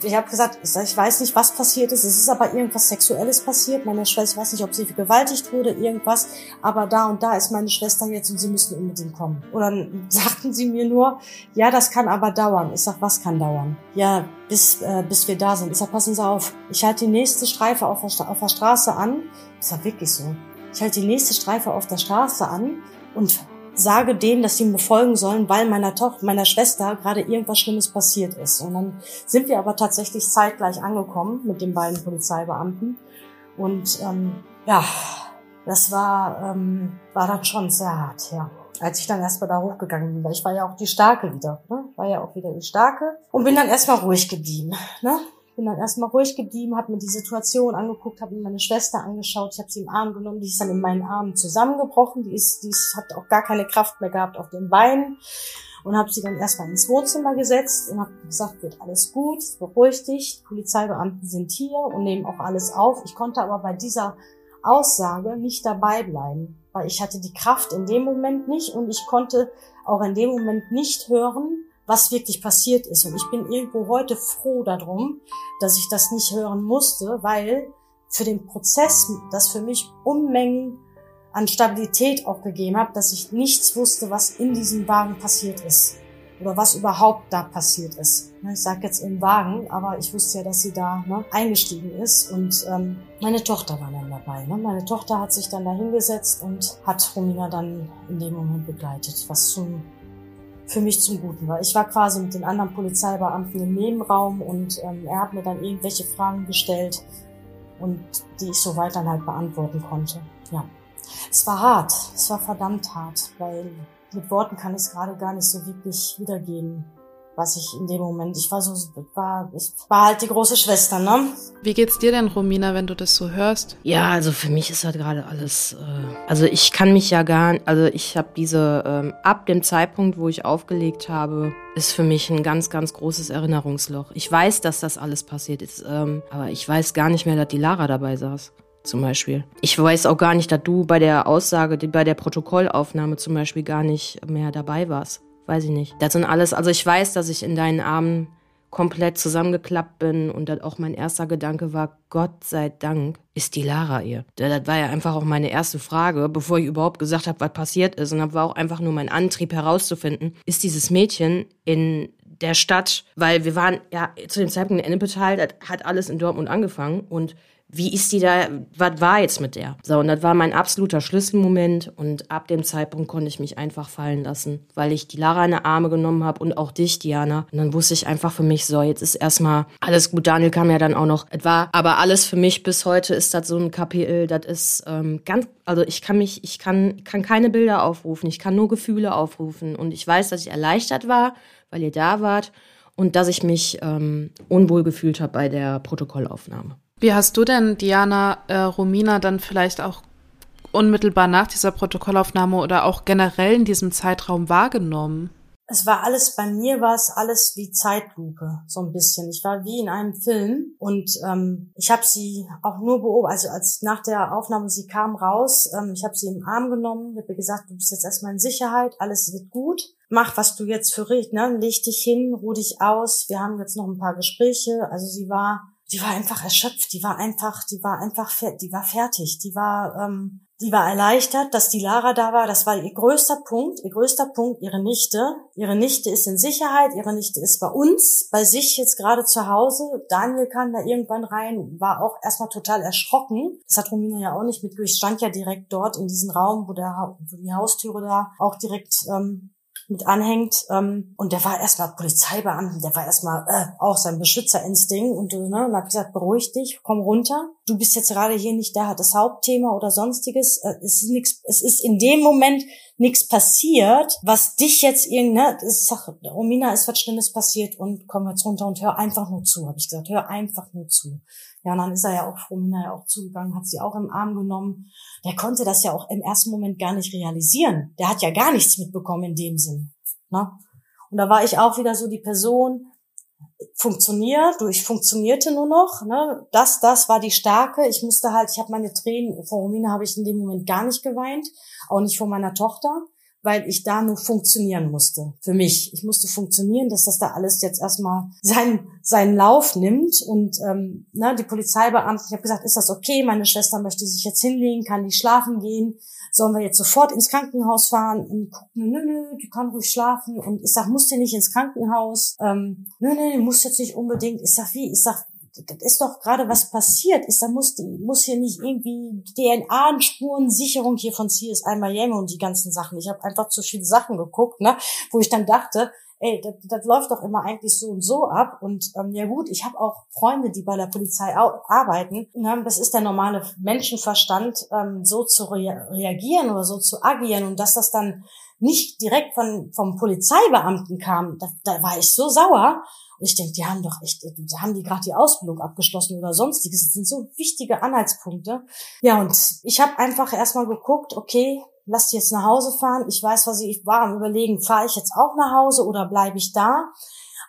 ich habe gesagt, ich weiß nicht, was passiert ist. Es ist aber irgendwas Sexuelles passiert. Meine Schwester, weiß nicht, ob sie vergewaltigt wurde, irgendwas. Aber da und da ist meine Schwester jetzt und sie müssen unbedingt kommen. Und dann <laughs> sagten sie mir nur, ja, das kann aber dauern. Ich sag, was kann dauern? Ja, bis, äh, bis wir da sind. Ich sag, passen Sie auf. Ich halte die nächste Streife auf der, auf der Straße an. Das war wirklich so. Ich halte die nächste Streife auf der Straße an und sage denen, dass sie mir folgen sollen, weil meiner Tochter, meiner Schwester gerade irgendwas Schlimmes passiert ist. Und dann sind wir aber tatsächlich zeitgleich angekommen mit den beiden Polizeibeamten. Und ähm, ja, das war, ähm, war dann schon sehr hart, ja. Als ich dann erstmal da hochgegangen bin, weil ich war ja auch die Starke wieder, ne? Ich war ja auch wieder die Starke und bin dann erstmal ruhig geblieben, ne? Bin dann erstmal ruhig geblieben, habe mir die Situation angeguckt, habe mir meine Schwester angeschaut, ich habe sie im Arm genommen, die ist dann in meinen Armen zusammengebrochen, die ist, die ist, hat auch gar keine Kraft mehr gehabt auf den Beinen und habe sie dann erstmal ins Wohnzimmer gesetzt und habe gesagt, wird alles gut, beruhig dich, Polizeibeamten sind hier und nehmen auch alles auf. Ich konnte aber bei dieser Aussage nicht dabei bleiben, weil ich hatte die Kraft in dem Moment nicht und ich konnte auch in dem Moment nicht hören, was wirklich passiert ist. Und ich bin irgendwo heute froh darum, dass ich das nicht hören musste, weil für den Prozess das für mich Unmengen an Stabilität auch gegeben hat, dass ich nichts wusste, was in diesem Wagen passiert ist oder was überhaupt da passiert ist. Ne, ich sage jetzt im Wagen, aber ich wusste ja, dass sie da ne, eingestiegen ist und ähm, meine Tochter war dann dabei. Ne? Meine Tochter hat sich dann da hingesetzt und hat Romina dann in dem Moment begleitet, was zum für mich zum Guten war. Ich war quasi mit den anderen Polizeibeamten im Nebenraum und ähm, er hat mir dann irgendwelche Fragen gestellt und die ich soweit dann halt beantworten konnte. Ja. Es war hart, es war verdammt hart, weil mit Worten kann ich es gerade gar nicht so wirklich wiedergeben was ich in dem Moment, ich war so, war, ich war halt die große Schwester, ne? Wie geht's dir denn, Romina, wenn du das so hörst? Ja, also für mich ist halt gerade alles, äh, also ich kann mich ja gar, also ich habe diese, ähm, ab dem Zeitpunkt, wo ich aufgelegt habe, ist für mich ein ganz, ganz großes Erinnerungsloch. Ich weiß, dass das alles passiert ist, ähm, aber ich weiß gar nicht mehr, dass die Lara dabei saß zum Beispiel. Ich weiß auch gar nicht, dass du bei der Aussage, bei der Protokollaufnahme zum Beispiel gar nicht mehr dabei warst weiß ich nicht. Das sind alles, also ich weiß, dass ich in deinen Armen komplett zusammengeklappt bin und dann auch mein erster Gedanke war, Gott sei Dank ist die Lara ihr. Das war ja einfach auch meine erste Frage, bevor ich überhaupt gesagt habe, was passiert ist. Und das war auch einfach nur mein Antrieb herauszufinden, ist dieses Mädchen in der Stadt, weil wir waren ja zu dem Zeitpunkt in Ennepetal, das hat alles in Dortmund angefangen und wie ist die da, was war jetzt mit der? So, und das war mein absoluter Schlüsselmoment und ab dem Zeitpunkt konnte ich mich einfach fallen lassen, weil ich die Lara in die Arme genommen habe und auch dich, Diana. Und dann wusste ich einfach für mich, so, jetzt ist erstmal alles gut. Daniel kam ja dann auch noch. Es war aber alles für mich bis heute ist das so ein Kapitel, das ist ähm, ganz, also ich kann mich, ich kann, kann keine Bilder aufrufen, ich kann nur Gefühle aufrufen und ich weiß, dass ich erleichtert war, weil ihr da wart und dass ich mich ähm, unwohl gefühlt habe bei der Protokollaufnahme. Wie hast du denn Diana äh, Romina dann vielleicht auch unmittelbar nach dieser Protokollaufnahme oder auch generell in diesem Zeitraum wahrgenommen? Es war alles, bei mir war es alles wie Zeitlupe, so ein bisschen. Ich war wie in einem Film und ähm, ich habe sie auch nur beobachtet, also als nach der Aufnahme sie kam raus, ähm, ich habe sie im Arm genommen, habe gesagt, du bist jetzt erstmal in Sicherheit, alles wird gut, mach, was du jetzt für richtig, ne? leg dich hin, ruh dich aus, wir haben jetzt noch ein paar Gespräche. Also sie war die war einfach erschöpft, die war einfach, die war einfach, die war fertig, die war, ähm, die war erleichtert, dass die Lara da war. Das war ihr größter Punkt, ihr größter Punkt, ihre Nichte. Ihre Nichte ist in Sicherheit, ihre Nichte ist bei uns, bei sich jetzt gerade zu Hause. Daniel kam da irgendwann rein, war auch erstmal total erschrocken. Das hat Romina ja auch nicht mitgekriegt. Ich stand ja direkt dort in diesem Raum, wo, der, wo die Haustüre da auch direkt ähm, mit anhängt. Ähm, und der war erstmal Polizeibeamten, der war erstmal äh, auch sein Beschützerinstinkt und, ne, und hat gesagt, beruhig dich, komm runter. Du bist jetzt gerade hier nicht da, das Hauptthema oder sonstiges. Äh, es ist nichts, es ist in dem Moment nichts passiert, was dich jetzt irgendwie, ne, ich sag, Romina ist was Schlimmes passiert und komm jetzt runter und hör einfach nur zu, habe ich gesagt, hör einfach nur zu. Ja, und dann ist er ja auch, Romina ja auch zugegangen, hat sie auch im Arm genommen. Der konnte das ja auch im ersten Moment gar nicht realisieren. Der hat ja gar nichts mitbekommen in dem Sinn. Ne? Und da war ich auch wieder so die Person, funktioniert, du, ich funktionierte nur noch, ne? Das, das war die Starke. Ich musste halt, ich habe meine Tränen, vor Romina habe ich in dem Moment gar nicht geweint, auch nicht vor meiner Tochter weil ich da nur funktionieren musste. Für mich. Ich musste funktionieren, dass das da alles jetzt erstmal seinen, seinen Lauf nimmt. Und ähm, ne, die Polizeibeamten, ich habe gesagt, ist das okay? Meine Schwester möchte sich jetzt hinlegen, kann die schlafen gehen? Sollen wir jetzt sofort ins Krankenhaus fahren? Und gucken, nö, nö, die kann ruhig schlafen. Und ich sag, muss die nicht ins Krankenhaus? Ähm, nö, nö, muss jetzt nicht unbedingt. Ich sag, wie? Ich sag, das ist doch gerade was passiert ist, da muss muss hier nicht irgendwie DNA-Spurensicherung hier von CSI Miami und die ganzen Sachen. Ich habe einfach zu viele Sachen geguckt, ne, wo ich dann dachte, ey, das, das läuft doch immer eigentlich so und so ab. Und ähm, ja gut, ich habe auch Freunde, die bei der Polizei arbeiten. Ne? Das ist der normale Menschenverstand, ähm, so zu rea reagieren oder so zu agieren und dass das dann nicht direkt von vom Polizeibeamten kam, da, da war ich so sauer. Und ich denke, die haben doch echt, die haben die gerade die Ausbildung abgeschlossen oder sonstiges. Das sind so wichtige Anhaltspunkte. Ja, und ich habe einfach erstmal geguckt, okay, lass die jetzt nach Hause fahren. Ich weiß, was ich, ich war am überlegen, fahre ich jetzt auch nach Hause oder bleibe ich da?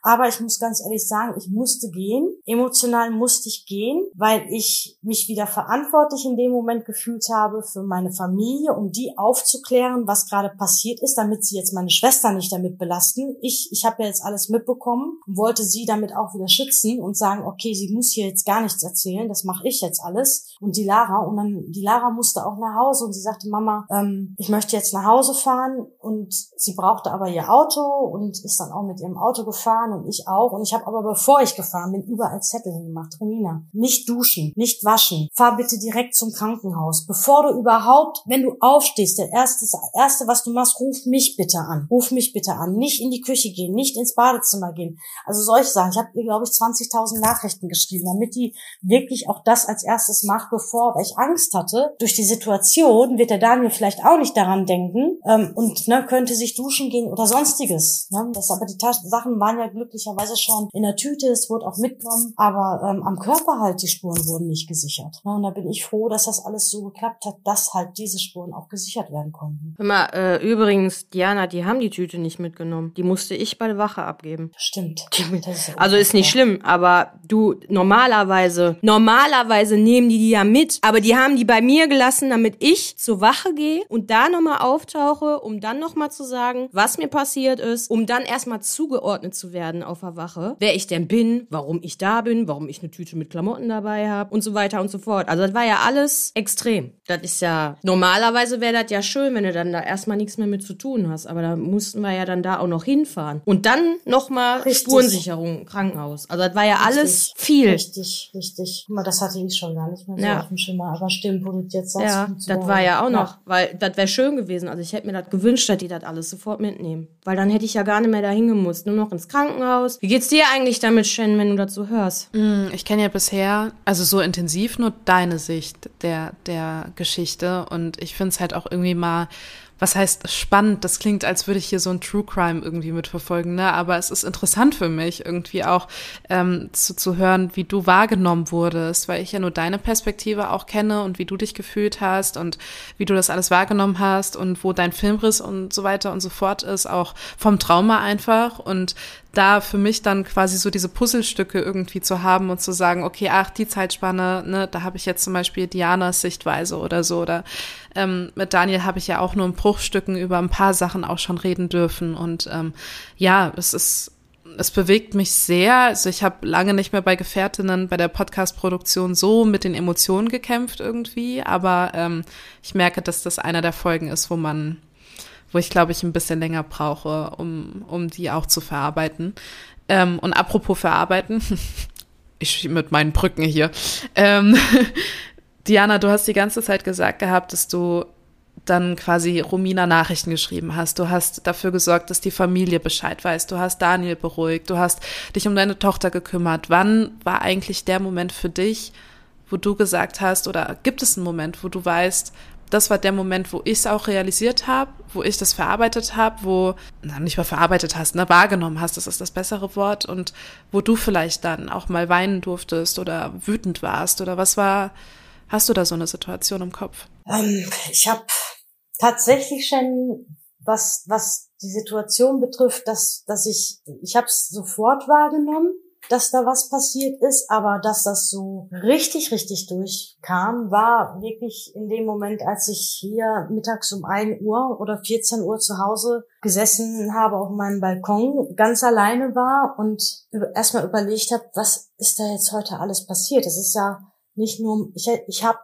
Aber ich muss ganz ehrlich sagen, ich musste gehen. Emotional musste ich gehen, weil ich mich wieder verantwortlich in dem Moment gefühlt habe für meine Familie, um die aufzuklären, was gerade passiert ist, damit sie jetzt meine Schwester nicht damit belasten. Ich, ich habe ja jetzt alles mitbekommen und wollte sie damit auch wieder schützen und sagen, okay, sie muss hier jetzt gar nichts erzählen, das mache ich jetzt alles. Und die Lara, und dann, die Lara musste auch nach Hause und sie sagte, Mama, ähm, ich möchte jetzt nach Hause fahren und sie brauchte aber ihr Auto und ist dann auch mit ihrem Auto gefahren und ich auch. Und ich habe aber, bevor ich gefahren bin, überall Zettel hingemacht. Romina, nicht duschen, nicht waschen. Fahr bitte direkt zum Krankenhaus. Bevor du überhaupt, wenn du aufstehst, der erste, erste, was du machst, ruf mich bitte an. Ruf mich bitte an. Nicht in die Küche gehen, nicht ins Badezimmer gehen. Also solche Sachen. Ich habe ihr, glaube ich, 20.000 Nachrichten geschrieben, damit die wirklich auch das als erstes macht, bevor, weil ich Angst hatte. Durch die Situation wird der Daniel vielleicht auch nicht daran denken ähm, und ne, könnte sich duschen gehen oder sonstiges. Ne? Das, aber die Sachen waren ja glücklich glücklicherweise schon in der Tüte, es wurde auch mitgenommen, aber ähm, am Körper halt die Spuren wurden nicht gesichert. Ja, und da bin ich froh, dass das alles so geklappt hat, dass halt diese Spuren auch gesichert werden konnten. Immer, äh, übrigens, Diana, die haben die Tüte nicht mitgenommen. Die musste ich bei der Wache abgeben. Stimmt. Ist ja also ist nicht schlimm, aber du, normalerweise, normalerweise nehmen die die ja mit, aber die haben die bei mir gelassen, damit ich zur Wache gehe und da nochmal auftauche, um dann nochmal zu sagen, was mir passiert ist, um dann erstmal zugeordnet zu werden auf der Wache, wer ich denn bin, warum ich da bin, warum ich eine Tüte mit Klamotten dabei habe und so weiter und so fort. Also das war ja alles extrem. Das ist ja, normalerweise wäre das ja schön, wenn du dann da erstmal nichts mehr mit zu tun hast. Aber da mussten wir ja dann da auch noch hinfahren. Und dann nochmal Spurensicherung, Krankenhaus. Also das war ja richtig, alles viel. Richtig, richtig. Das hatte ich schon gar nicht mehr so ja. auf dem Schimmer. Aber stimmt, wo du jetzt sagst. Ja, das war ja auch noch, ja. weil das wäre schön gewesen. Also ich hätte mir das gewünscht, dass die das alles sofort mitnehmen. Weil dann hätte ich ja gar nicht mehr dahin gemusst. Nur noch ins Krankenhaus aus. Wie geht's dir eigentlich damit, Shen, wenn du dazu hörst? Mm, ich kenne ja bisher, also so intensiv nur deine Sicht der, der Geschichte und ich finde es halt auch irgendwie mal was heißt spannend? Das klingt, als würde ich hier so ein True Crime irgendwie mitverfolgen, ne? Aber es ist interessant für mich, irgendwie auch ähm, zu, zu hören, wie du wahrgenommen wurdest, weil ich ja nur deine Perspektive auch kenne und wie du dich gefühlt hast und wie du das alles wahrgenommen hast und wo dein Filmriss und so weiter und so fort ist, auch vom Trauma einfach. Und da für mich dann quasi so diese Puzzlestücke irgendwie zu haben und zu sagen, okay, ach, die Zeitspanne, ne, da habe ich jetzt zum Beispiel Dianas Sichtweise oder so. Oder ähm, mit Daniel habe ich ja auch nur in Bruchstücken über ein paar Sachen auch schon reden dürfen. Und ähm, ja, es ist es bewegt mich sehr. Also ich habe lange nicht mehr bei Gefährtinnen bei der Podcast-Produktion so mit den Emotionen gekämpft irgendwie, aber ähm, ich merke, dass das einer der Folgen ist, wo man, wo ich glaube ich ein bisschen länger brauche, um, um die auch zu verarbeiten. Ähm, und apropos verarbeiten, <laughs> ich mit meinen Brücken hier. Ähm, <laughs> Diana, du hast die ganze Zeit gesagt gehabt, dass du dann quasi Romina Nachrichten geschrieben hast. Du hast dafür gesorgt, dass die Familie Bescheid weiß. Du hast Daniel beruhigt. Du hast dich um deine Tochter gekümmert. Wann war eigentlich der Moment für dich, wo du gesagt hast, oder gibt es einen Moment, wo du weißt, das war der Moment, wo ich es auch realisiert habe, wo ich das verarbeitet habe, wo, na, nicht mal verarbeitet hast, ne, wahrgenommen hast, das ist das bessere Wort, und wo du vielleicht dann auch mal weinen durftest oder wütend warst oder was war, hast du da so eine Situation im Kopf? Ähm, ich habe tatsächlich schon, was, was die Situation betrifft, dass, dass ich, ich habe es sofort wahrgenommen, dass da was passiert ist, aber dass das so richtig, richtig durchkam, war wirklich in dem Moment, als ich hier mittags um 1 Uhr oder 14 Uhr zu Hause gesessen habe auf meinem Balkon, ganz alleine war und erstmal überlegt habe, was ist da jetzt heute alles passiert? Das ist ja nicht nur, ich, ich habe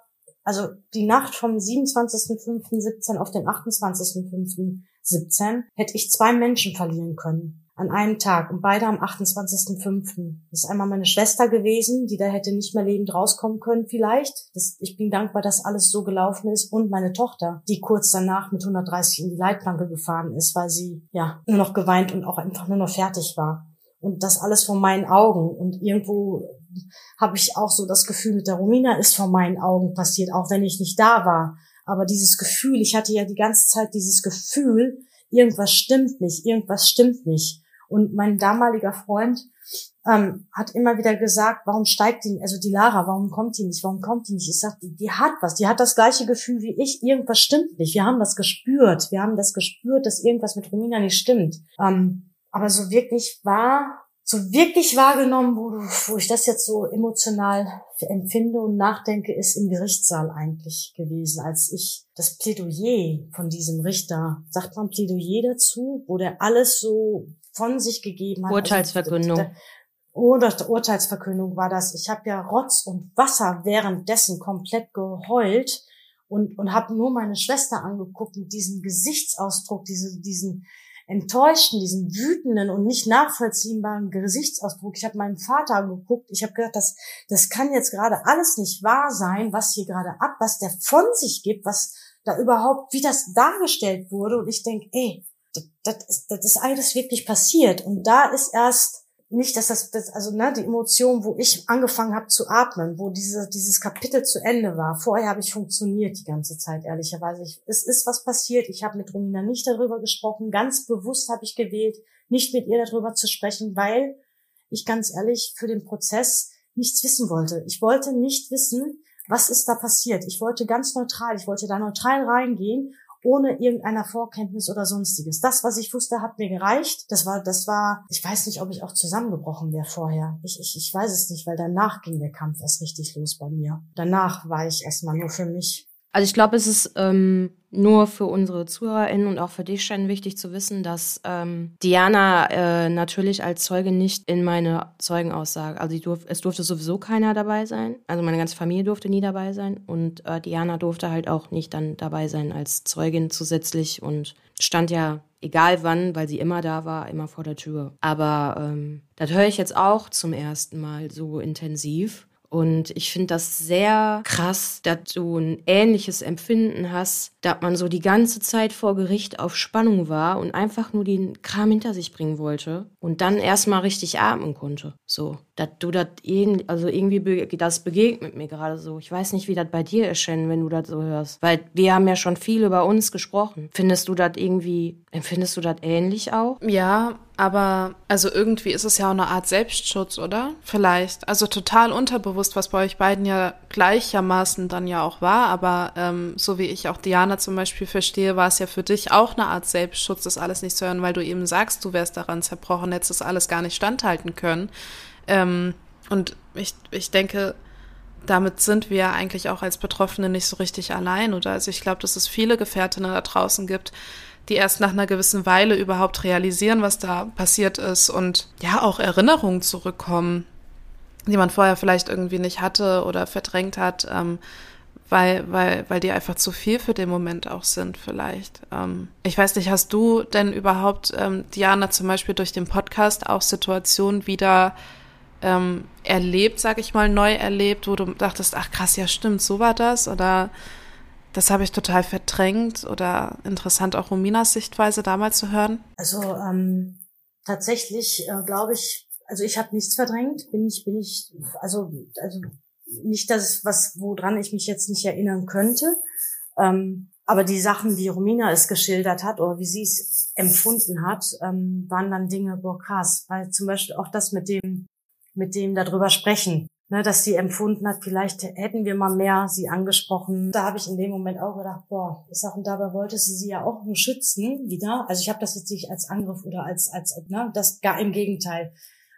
also die Nacht vom 27.05.17 auf den 28.05.17 hätte ich zwei Menschen verlieren können an einem Tag und beide am 28.05. Das ist einmal meine Schwester gewesen, die da hätte nicht mehr lebend rauskommen können vielleicht. Das, ich bin dankbar, dass alles so gelaufen ist und meine Tochter, die kurz danach mit 130 in die Leitplanke gefahren ist, weil sie ja nur noch geweint und auch einfach nur noch fertig war. Und das alles vor meinen Augen und irgendwo habe ich auch so das Gefühl, mit der Romina ist vor meinen Augen passiert, auch wenn ich nicht da war. Aber dieses Gefühl, ich hatte ja die ganze Zeit dieses Gefühl, irgendwas stimmt nicht, irgendwas stimmt nicht. Und mein damaliger Freund ähm, hat immer wieder gesagt, warum steigt die, also die Lara, warum kommt die nicht, warum kommt die nicht? Ich sag, die, die hat was, die hat das gleiche Gefühl wie ich, irgendwas stimmt nicht. Wir haben das gespürt, wir haben das gespürt, dass irgendwas mit Romina nicht stimmt. Ähm, aber so wirklich war so wirklich wahrgenommen, wo, wo ich das jetzt so emotional empfinde und nachdenke, ist im Gerichtssaal eigentlich gewesen, als ich das Plädoyer von diesem Richter, sagt man Plädoyer dazu, wo der alles so von sich gegeben hat. Also Urteilsverkündung. Also, oder Urteilsverkündung war das. Ich habe ja Rotz und Wasser währenddessen komplett geheult und, und habe nur meine Schwester angeguckt mit diesem Gesichtsausdruck, diese, diesen, enttäuschten, diesen wütenden und nicht nachvollziehbaren Gesichtsausdruck. Ich habe meinen Vater angeguckt. Ich habe gedacht, das, das kann jetzt gerade alles nicht wahr sein, was hier gerade ab, was der von sich gibt, was da überhaupt, wie das dargestellt wurde. Und ich denke, ey, das, ist, das ist alles wirklich passiert. Und da ist erst nicht, dass das, das also ne, die Emotion, wo ich angefangen habe zu atmen, wo diese, dieses Kapitel zu Ende war. Vorher habe ich funktioniert die ganze Zeit, ehrlicherweise. Ich, es ist was passiert. Ich habe mit Romina nicht darüber gesprochen. Ganz bewusst habe ich gewählt, nicht mit ihr darüber zu sprechen, weil ich ganz ehrlich für den Prozess nichts wissen wollte. Ich wollte nicht wissen, was ist da passiert. Ich wollte ganz neutral, ich wollte da neutral reingehen ohne irgendeiner Vorkenntnis oder sonstiges. Das, was ich wusste, hat mir gereicht. Das war, das war, ich weiß nicht, ob ich auch zusammengebrochen wäre vorher. Ich, ich, ich weiß es nicht, weil danach ging der Kampf erst richtig los bei mir. Danach war ich erstmal nur für mich. Also ich glaube, es ist ähm, nur für unsere ZuhörerInnen und auch für dich, Shen, wichtig zu wissen, dass ähm, Diana äh, natürlich als Zeuge nicht in meine Zeugenaussage, also durf, es durfte sowieso keiner dabei sein, also meine ganze Familie durfte nie dabei sein und äh, Diana durfte halt auch nicht dann dabei sein als Zeugin zusätzlich und stand ja egal wann, weil sie immer da war, immer vor der Tür. Aber ähm, das höre ich jetzt auch zum ersten Mal so intensiv. Und ich finde das sehr krass, dass du ein ähnliches Empfinden hast, dass man so die ganze Zeit vor Gericht auf Spannung war und einfach nur den Kram hinter sich bringen wollte und dann erstmal richtig atmen konnte. So, dass du das also irgendwie das begegnet mir gerade so. Ich weiß nicht, wie das bei dir Shen, wenn du das so hörst. Weil wir haben ja schon viel über uns gesprochen. Findest du das irgendwie, empfindest du das ähnlich auch? Ja, aber also irgendwie ist es ja auch eine Art Selbstschutz, oder? Vielleicht. Also total unterbewusst, was bei euch beiden ja gleichermaßen dann ja auch war. Aber ähm, so wie ich auch Diana zum Beispiel verstehe, war es ja für dich auch eine Art Selbstschutz, das alles nicht zu hören, weil du eben sagst, du wärst daran zerbrochen, hättest das alles gar nicht standhalten können. Ähm, und ich, ich denke, damit sind wir eigentlich auch als Betroffene nicht so richtig allein, oder? Also ich glaube, dass es viele Gefährtinnen da draußen gibt, die erst nach einer gewissen Weile überhaupt realisieren, was da passiert ist und ja auch Erinnerungen zurückkommen, die man vorher vielleicht irgendwie nicht hatte oder verdrängt hat, ähm, weil, weil, weil die einfach zu viel für den Moment auch sind vielleicht. Ähm, ich weiß nicht, hast du denn überhaupt, ähm, Diana, zum Beispiel durch den Podcast auch Situationen wieder ähm, erlebt, sag ich mal, neu erlebt, wo du dachtest, ach krass, ja stimmt, so war das oder das habe ich total verdrängt oder interessant auch Rominas Sichtweise damals zu hören? Also ähm, tatsächlich äh, glaube ich, also ich habe nichts verdrängt, bin ich, bin ich, also, also nicht das, was, woran ich mich jetzt nicht erinnern könnte. Ähm, aber die Sachen, wie Romina es geschildert hat oder wie sie es empfunden hat, ähm, waren dann Dinge, boah, krass. Weil zum Beispiel auch das mit dem, mit dem darüber sprechen, ne, dass sie empfunden hat, vielleicht hätten wir mal mehr sie angesprochen. Da habe ich in dem Moment auch gedacht, boah, ich sag, und dabei wollte sie sie ja auch nur schützen wieder. Also ich habe das jetzt nicht als Angriff oder als, als, ne, das gar im Gegenteil.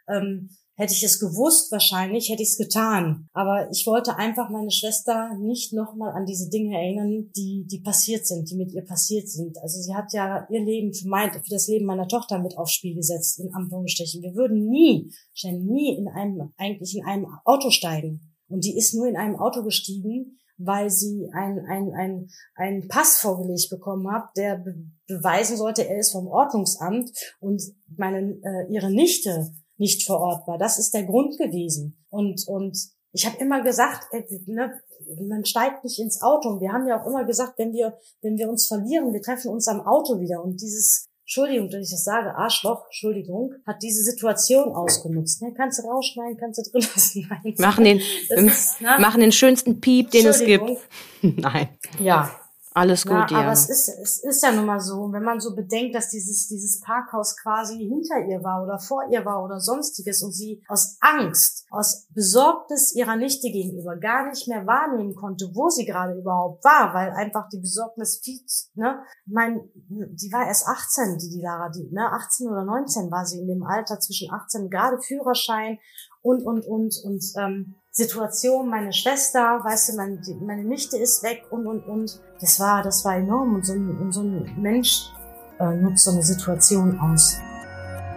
Ähm, Hätte ich es gewusst, wahrscheinlich hätte ich es getan. Aber ich wollte einfach meine Schwester nicht nochmal an diese Dinge erinnern, die, die passiert sind, die mit ihr passiert sind. Also sie hat ja ihr Leben für, mein, für das Leben meiner Tochter mit aufs Spiel gesetzt, in Anführungsstrichen. Wir würden nie, schon nie in einem, eigentlich in einem Auto steigen. Und die ist nur in einem Auto gestiegen, weil sie ein, ein, ein, ein Pass vorgelegt bekommen hat, der be beweisen sollte, er ist vom Ordnungsamt und meine, äh, ihre Nichte nicht vor Ort war. Das ist der Grund gewesen. Und, und ich habe immer gesagt, ey, ne, man steigt nicht ins Auto. Und wir haben ja auch immer gesagt, wenn wir, wenn wir uns verlieren, wir treffen uns am Auto wieder. Und dieses, Entschuldigung, dass ich das sage, Arschloch, Entschuldigung, hat diese Situation ausgenutzt. Ne? Kannst du rausschneiden, kannst du drin lassen. Nein, machen den, ist, ne? machen den schönsten Piep, den es gibt. <laughs> Nein. Ja, alles gut, ja. Aber es ist, es ist ja nun mal so, wenn man so bedenkt, dass dieses, dieses Parkhaus quasi hinter ihr war oder vor ihr war oder sonstiges und sie aus Angst, aus Besorgnis ihrer Nichte gegenüber gar nicht mehr wahrnehmen konnte, wo sie gerade überhaupt war, weil einfach die Besorgnis viel, ne, mein, die war erst 18, die, die Lara, die, ne, 18 oder 19 war sie in dem Alter zwischen 18, gerade Führerschein und, und, und, und, ähm, Situation, meine Schwester, weißt du, meine, meine Nichte ist weg und, und, und. Das war, das war enorm und so ein, und so ein Mensch äh, nutzt so eine Situation aus.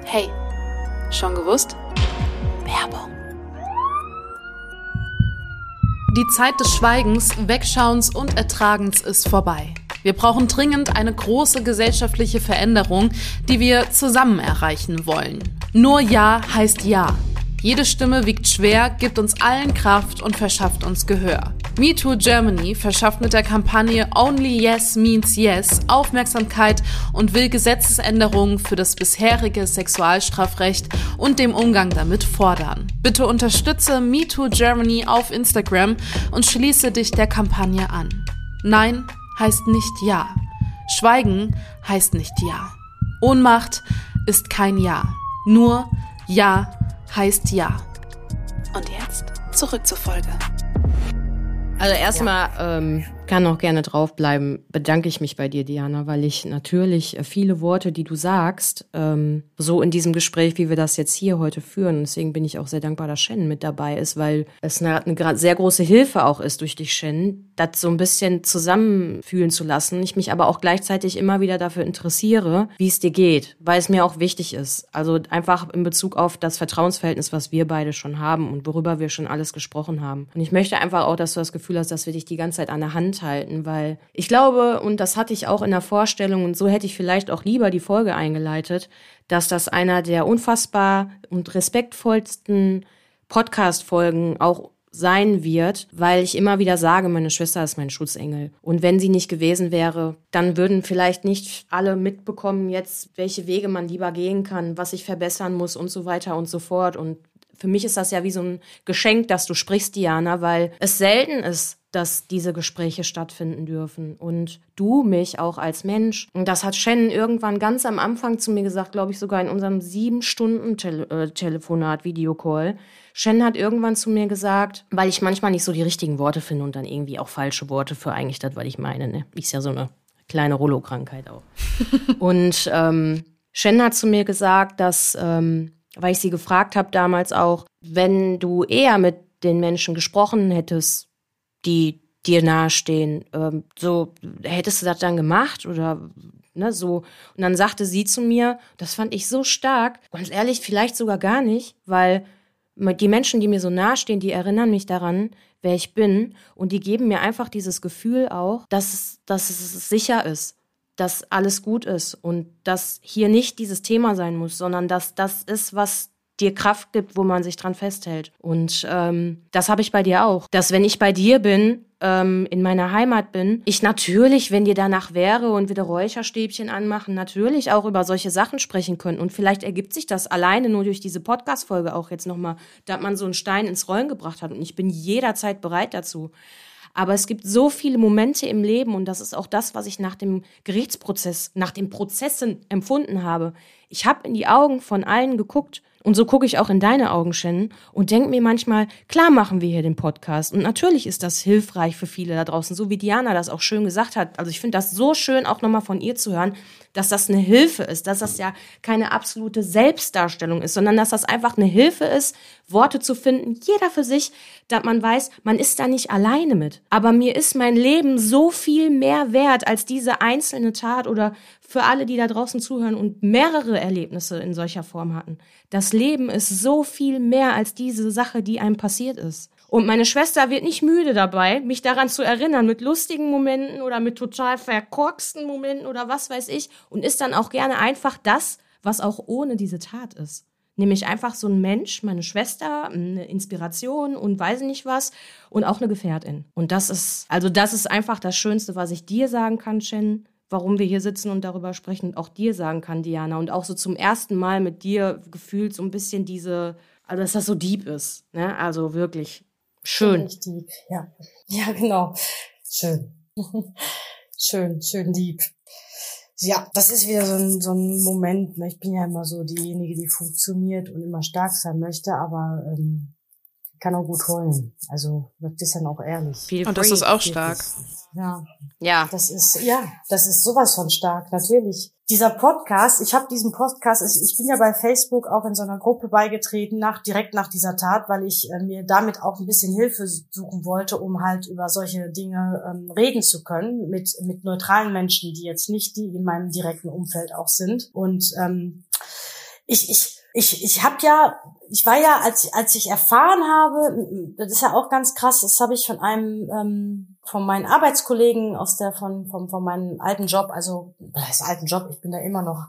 Hey, schon gewusst? Werbung. Die Zeit des Schweigens, Wegschauens und Ertragens ist vorbei. Wir brauchen dringend eine große gesellschaftliche Veränderung, die wir zusammen erreichen wollen. Nur Ja heißt Ja. Jede Stimme wiegt schwer, gibt uns allen Kraft und verschafft uns Gehör. MeToo Germany verschafft mit der Kampagne Only Yes Means Yes Aufmerksamkeit und will Gesetzesänderungen für das bisherige Sexualstrafrecht und dem Umgang damit fordern. Bitte unterstütze MeToo Germany auf Instagram und schließe dich der Kampagne an. Nein heißt nicht Ja. Schweigen heißt nicht Ja. Ohnmacht ist kein Ja. Nur Ja heißt ja. Und jetzt zurück zur Folge. Also erstmal ja. ähm, kann auch gerne draufbleiben, bedanke ich mich bei dir, Diana, weil ich natürlich äh, viele Worte, die du sagst, ähm, so in diesem Gespräch, wie wir das jetzt hier heute führen, deswegen bin ich auch sehr dankbar, dass Shen mit dabei ist, weil es eine, eine sehr große Hilfe auch ist durch dich, Shen, das so ein bisschen zusammenfühlen zu lassen. Ich mich aber auch gleichzeitig immer wieder dafür interessiere, wie es dir geht, weil es mir auch wichtig ist. Also einfach in Bezug auf das Vertrauensverhältnis, was wir beide schon haben und worüber wir schon alles gesprochen haben. Und ich möchte einfach auch, dass du das Gefühl hast, dass wir dich die ganze Zeit an der Hand halten, weil ich glaube, und das hatte ich auch in der Vorstellung, und so hätte ich vielleicht auch lieber die Folge eingeleitet, dass das einer der unfassbar und respektvollsten Podcast-Folgen auch sein wird, weil ich immer wieder sage, meine Schwester ist mein Schutzengel. Und wenn sie nicht gewesen wäre, dann würden vielleicht nicht alle mitbekommen jetzt, welche Wege man lieber gehen kann, was ich verbessern muss und so weiter und so fort. Und für mich ist das ja wie so ein Geschenk, dass du sprichst, Diana, weil es selten ist, dass diese Gespräche stattfinden dürfen. Und du mich auch als Mensch. Und das hat Shannon irgendwann ganz am Anfang zu mir gesagt, glaube ich, sogar in unserem sieben Stunden -Tele äh, Telefonat, Videocall. Shannon hat irgendwann zu mir gesagt, weil ich manchmal nicht so die richtigen Worte finde und dann irgendwie auch falsche Worte für eigentlich das, was ich meine. Ne? Ist ja so eine kleine Rollo-Krankheit auch. <laughs> und ähm, Shannon hat zu mir gesagt, dass, ähm, weil ich sie gefragt habe damals auch, wenn du eher mit den Menschen gesprochen hättest, die dir nahestehen. Ähm, so, hättest du das dann gemacht oder Ne, so. Und dann sagte sie zu mir, das fand ich so stark, ganz ehrlich, vielleicht sogar gar nicht, weil die Menschen, die mir so nahestehen, die erinnern mich daran, wer ich bin und die geben mir einfach dieses Gefühl auch, dass dass es sicher ist, dass alles gut ist und dass hier nicht dieses Thema sein muss, sondern dass das ist, was dir Kraft gibt, wo man sich dran festhält. Und ähm, das habe ich bei dir auch. Dass wenn ich bei dir bin, ähm, in meiner Heimat bin, ich natürlich, wenn dir danach wäre und wieder Räucherstäbchen anmachen, natürlich auch über solche Sachen sprechen können. Und vielleicht ergibt sich das alleine nur durch diese Podcast-Folge auch jetzt nochmal, da man so einen Stein ins Rollen gebracht hat. Und ich bin jederzeit bereit dazu. Aber es gibt so viele Momente im Leben und das ist auch das, was ich nach dem Gerichtsprozess, nach den Prozessen empfunden habe. Ich habe in die Augen von allen geguckt und so gucke ich auch in deine Augen, Shannon, und denke mir manchmal, klar machen wir hier den Podcast. Und natürlich ist das hilfreich für viele da draußen, so wie Diana das auch schön gesagt hat. Also ich finde das so schön, auch nochmal von ihr zu hören, dass das eine Hilfe ist, dass das ja keine absolute Selbstdarstellung ist, sondern dass das einfach eine Hilfe ist, Worte zu finden, jeder für sich, dass man weiß, man ist da nicht alleine mit. Aber mir ist mein Leben so viel mehr wert als diese einzelne Tat oder für alle, die da draußen zuhören und mehrere Erlebnisse in solcher Form hatten. Das Leben ist so viel mehr als diese Sache, die einem passiert ist. Und meine Schwester wird nicht müde dabei, mich daran zu erinnern, mit lustigen Momenten oder mit total verkorksten Momenten oder was weiß ich, und ist dann auch gerne einfach das, was auch ohne diese Tat ist. Nämlich einfach so ein Mensch, meine Schwester, eine Inspiration und weiß nicht was und auch eine Gefährtin. Und das ist, also das ist einfach das Schönste, was ich dir sagen kann, Shen warum wir hier sitzen und darüber sprechen und auch dir sagen kann, Diana. Und auch so zum ersten Mal mit dir gefühlt so ein bisschen diese, also dass das so deep ist. Ne? Also wirklich schön. Deep, ja. Ja, genau. Schön. <laughs> schön, schön deep. Ja, das ist wieder so ein, so ein Moment. Ne? Ich bin ja immer so diejenige, die funktioniert und immer stark sein möchte, aber ähm, kann auch gut heulen. Also das ist dann auch ehrlich. Feel und das ist auch stark. Ja. Ja. Das ist, ja, das ist sowas von stark, natürlich. Dieser Podcast, ich habe diesen Podcast, ich bin ja bei Facebook auch in so einer Gruppe beigetreten, nach, direkt nach dieser Tat, weil ich äh, mir damit auch ein bisschen Hilfe suchen wollte, um halt über solche Dinge ähm, reden zu können, mit, mit neutralen Menschen, die jetzt nicht die in meinem direkten Umfeld auch sind. Und ähm, ich, ich, ich, ich habe ja, ich war ja, als, als ich erfahren habe, das ist ja auch ganz krass, das habe ich von einem, ähm, von meinen Arbeitskollegen aus der, von, von, von meinem alten Job, also, das heißt alten Job, ich bin da immer noch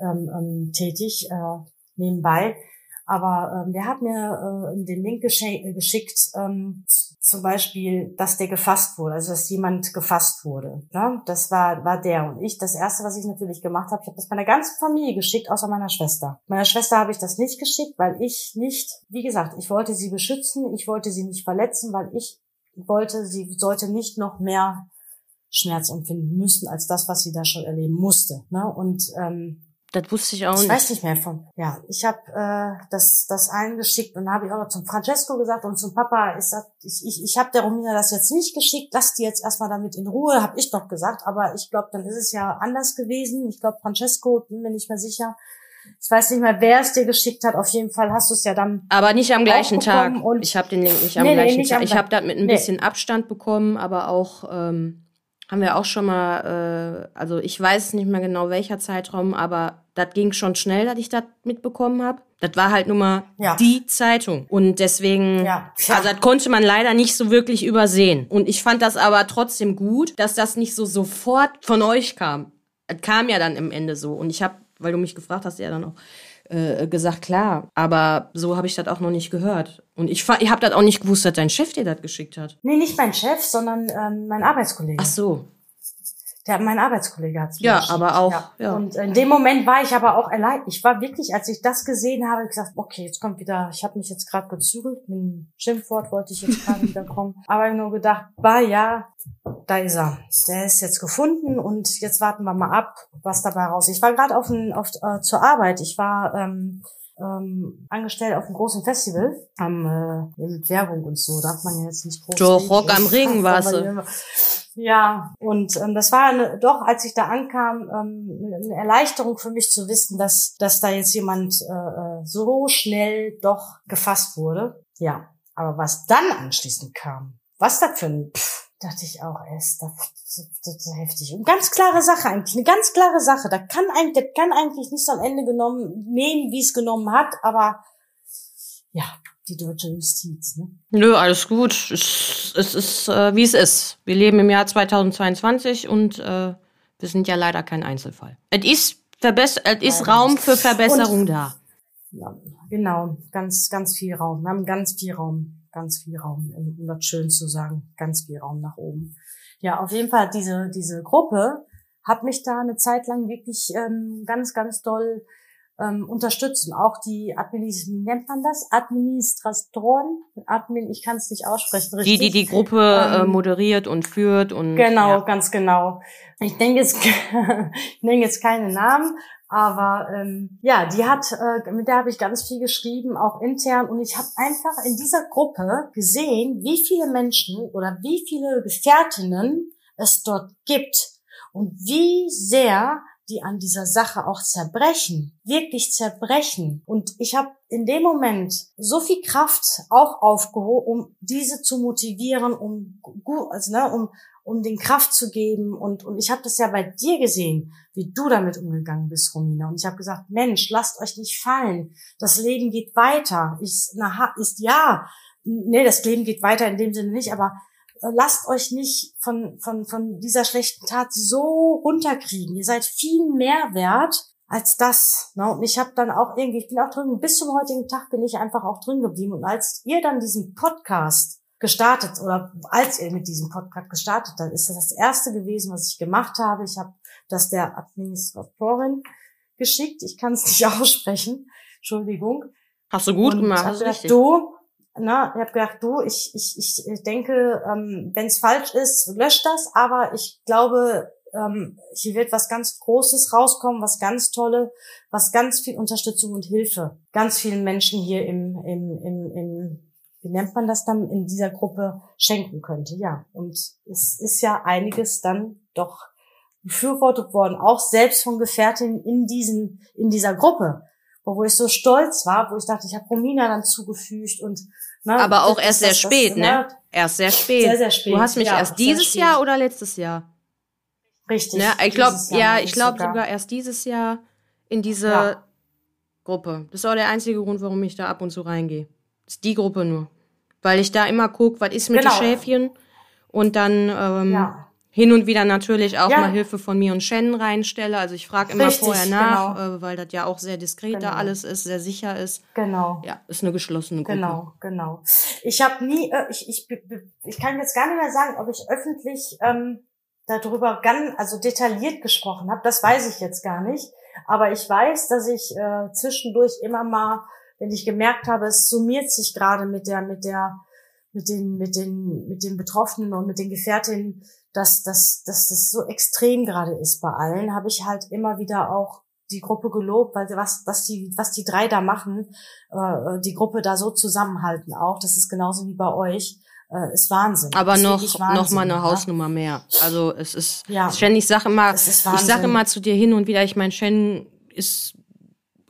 ähm, ähm, tätig, äh, nebenbei, aber ähm, der hat mir äh, den Link geschickt, ähm, zum Beispiel, dass der gefasst wurde, also dass jemand gefasst wurde. Ne? Das war, war der und ich. Das Erste, was ich natürlich gemacht habe, ich habe das meiner ganzen Familie geschickt, außer meiner Schwester. Meiner Schwester habe ich das nicht geschickt, weil ich nicht, wie gesagt, ich wollte sie beschützen, ich wollte sie nicht verletzen, weil ich wollte, sie sollte nicht noch mehr Schmerz empfinden müssen als das, was sie da schon erleben musste. Ne? Und ähm, das wusste ich auch nicht. Ich weiß nicht mehr von. Ja, ich habe äh, das das allen geschickt und habe ich auch noch zum Francesco gesagt und zum Papa ist das ich ich, ich habe der Romina das jetzt nicht geschickt. Lass die jetzt erstmal damit in Ruhe, habe ich doch gesagt, aber ich glaube, dann ist es ja anders gewesen. Ich glaube Francesco, bin mir nicht mehr sicher. Ich weiß nicht mehr, wer es dir geschickt hat. Auf jeden Fall hast du es ja dann. Aber nicht am gleichen Tag. Ich habe den Link nicht am nee, gleichen nee, nicht Tag. ich habe da mit ein bisschen Abstand bekommen, aber auch ähm, haben wir auch schon mal, äh, also ich weiß nicht mehr genau welcher Zeitraum, aber das ging schon schnell, dass ich das mitbekommen habe. Das war halt nur mal ja. die Zeitung. Und deswegen, ja. Also das konnte man leider nicht so wirklich übersehen. Und ich fand das aber trotzdem gut, dass das nicht so sofort von euch kam. Es kam ja dann im Ende so. Und ich habe, weil du mich gefragt hast, ja dann auch äh, gesagt, klar. Aber so habe ich das auch noch nicht gehört. Und ich, ich habe das auch nicht gewusst, dass dein Chef dir das geschickt hat. Nee, nicht mein Chef, sondern ähm, mein Arbeitskollege. Ach so. Der, mein Arbeitskollege hat Ja, geschickt. aber auch. Ja. ja. Und in dem Moment war ich aber auch erleidet. Ich war wirklich, als ich das gesehen habe, gesagt, okay, jetzt kommt wieder, ich habe mich jetzt gerade gezügelt, mit dem Schimpfwort wollte ich jetzt gerade <laughs> wieder kommen. Aber ich nur gedacht, war ja, da ist er. Der ist jetzt gefunden und jetzt warten wir mal ab, was dabei raus. Ich war gerade auf, ein, auf äh, zur Arbeit. Ich war ähm, ähm, angestellt auf einem großen Festival am äh, mit Werbung und so. Darf man ja jetzt nicht groß. Doch, Rock am <laughs> Ring war. Ja, und ähm, das war eine, doch, als ich da ankam, ähm, eine Erleichterung für mich zu wissen, dass, dass da jetzt jemand äh, äh, so schnell doch gefasst wurde. Ja, aber was dann anschließend kam, was das für ein, pff, dachte ich auch erst, das, das, das ist heftig. Und ganz klare Sache eigentlich, eine ganz klare Sache. Da kann eigentlich, das kann eigentlich nicht so am Ende genommen nehmen, wie es genommen hat, aber ja, die deutsche Justiz. Ne? Nö, alles gut. Es, es ist, äh, wie es ist. Wir leben im Jahr 2022 und äh, wir sind ja leider kein Einzelfall. Es ist, verbess es ist Raum für Verbesserung und, da. Ja, genau, ganz, ganz viel Raum. Wir haben ganz viel Raum ganz viel Raum, um das schön zu sagen, ganz viel Raum nach oben. Ja, auf jeden Fall diese, diese Gruppe hat mich da eine Zeit lang wirklich ähm, ganz, ganz doll ähm, unterstützen. Auch die Administ wie nennt man das? Administratoren, Admin, ich kann es nicht aussprechen. Richtig. Die, die die Gruppe äh, ähm, moderiert und führt und genau, ja. ganz genau. Ich denke jetzt, <laughs> ich nenne jetzt keine Namen, aber ähm, ja, die hat, äh, mit der habe ich ganz viel geschrieben, auch intern. Und ich habe einfach in dieser Gruppe gesehen, wie viele Menschen oder wie viele Gefährtinnen es dort gibt und wie sehr die an dieser Sache auch zerbrechen, wirklich zerbrechen. Und ich habe in dem Moment so viel Kraft auch aufgehoben, um diese zu motivieren, um, also, ne, um, um den Kraft zu geben. Und, und ich habe das ja bei dir gesehen, wie du damit umgegangen bist, Romina. Und ich habe gesagt, Mensch, lasst euch nicht fallen. Das Leben geht weiter. Ist, na, ist ja, nee, das Leben geht weiter in dem Sinne nicht, aber äh, lasst euch nicht von, von, von dieser schlechten Tat so runterkriegen. Ihr seid viel mehr wert als das. Ne? Und ich habe dann auch irgendwie, ich bin auch drin, bis zum heutigen Tag bin ich einfach auch drin geblieben. Und als ihr dann diesen Podcast gestartet oder als ihr mit diesem Podcast gestartet dann ist das das erste gewesen, was ich gemacht habe. Ich habe das der Administratorin geschickt. Ich kann es <laughs> nicht aussprechen. Entschuldigung. Hast du gut Und gemacht. Ich habe gedacht, du, na, ich habe gedacht, du, ich, ich, ich denke, ähm, wenn es falsch ist, löscht das. Aber ich glaube, ähm, hier wird was ganz Großes rauskommen, was ganz Tolle, was ganz viel Unterstützung und Hilfe ganz vielen Menschen hier im, im, im, im wie nennt man das dann, in dieser Gruppe schenken könnte. Ja, und es ist ja einiges dann doch befürwortet worden, auch selbst von Gefährtinnen in diesen, in dieser Gruppe, wo ich so stolz war, wo ich dachte, ich habe Romina dann zugefügt und ne, aber auch erst sehr spät, ne? ne? Erst sehr spät. Sehr, sehr spät. Du hast mich ja, erst dieses Jahr oder letztes Jahr? Richtig. Ne? Ich glaube, ja, ich glaube sogar. sogar erst dieses Jahr in diese ja. Gruppe. Das ist auch der einzige Grund, warum ich da ab und zu reingehe. Ist die Gruppe nur. Weil ich da immer gucke, was ist mit genau. den Schäfchen und dann ähm, ja. hin und wieder natürlich auch ja. mal Hilfe von mir und Shannon reinstelle. Also ich frage immer Richtig, vorher nach, genau. äh, weil das ja auch sehr diskret genau. da alles ist, sehr sicher ist. Genau. Ja, ist eine geschlossene Gruppe. Genau, genau. Ich habe nie, äh, ich, ich, ich kann jetzt gar nicht mehr sagen, ob ich öffentlich ähm, darüber ganz, also detailliert gesprochen habe. Das weiß ich jetzt gar nicht. Aber ich weiß, dass ich äh, zwischendurch immer mal wenn ich gemerkt habe, es summiert sich gerade mit der, mit der, mit den, mit den, mit den Betroffenen und mit den Gefährtinnen, dass, dass, dass das so extrem gerade ist bei allen, habe ich halt immer wieder auch die Gruppe gelobt, weil was, was die, was die drei da machen, äh, die Gruppe da so zusammenhalten auch, das ist genauso wie bei euch, äh, ist Wahnsinn. Aber ist noch, Wahnsinn, noch mal eine ja? Hausnummer mehr. Also es ist, ja. Shen, ich sage immer, ich sage immer zu dir hin und wieder, ich meine, Shen ist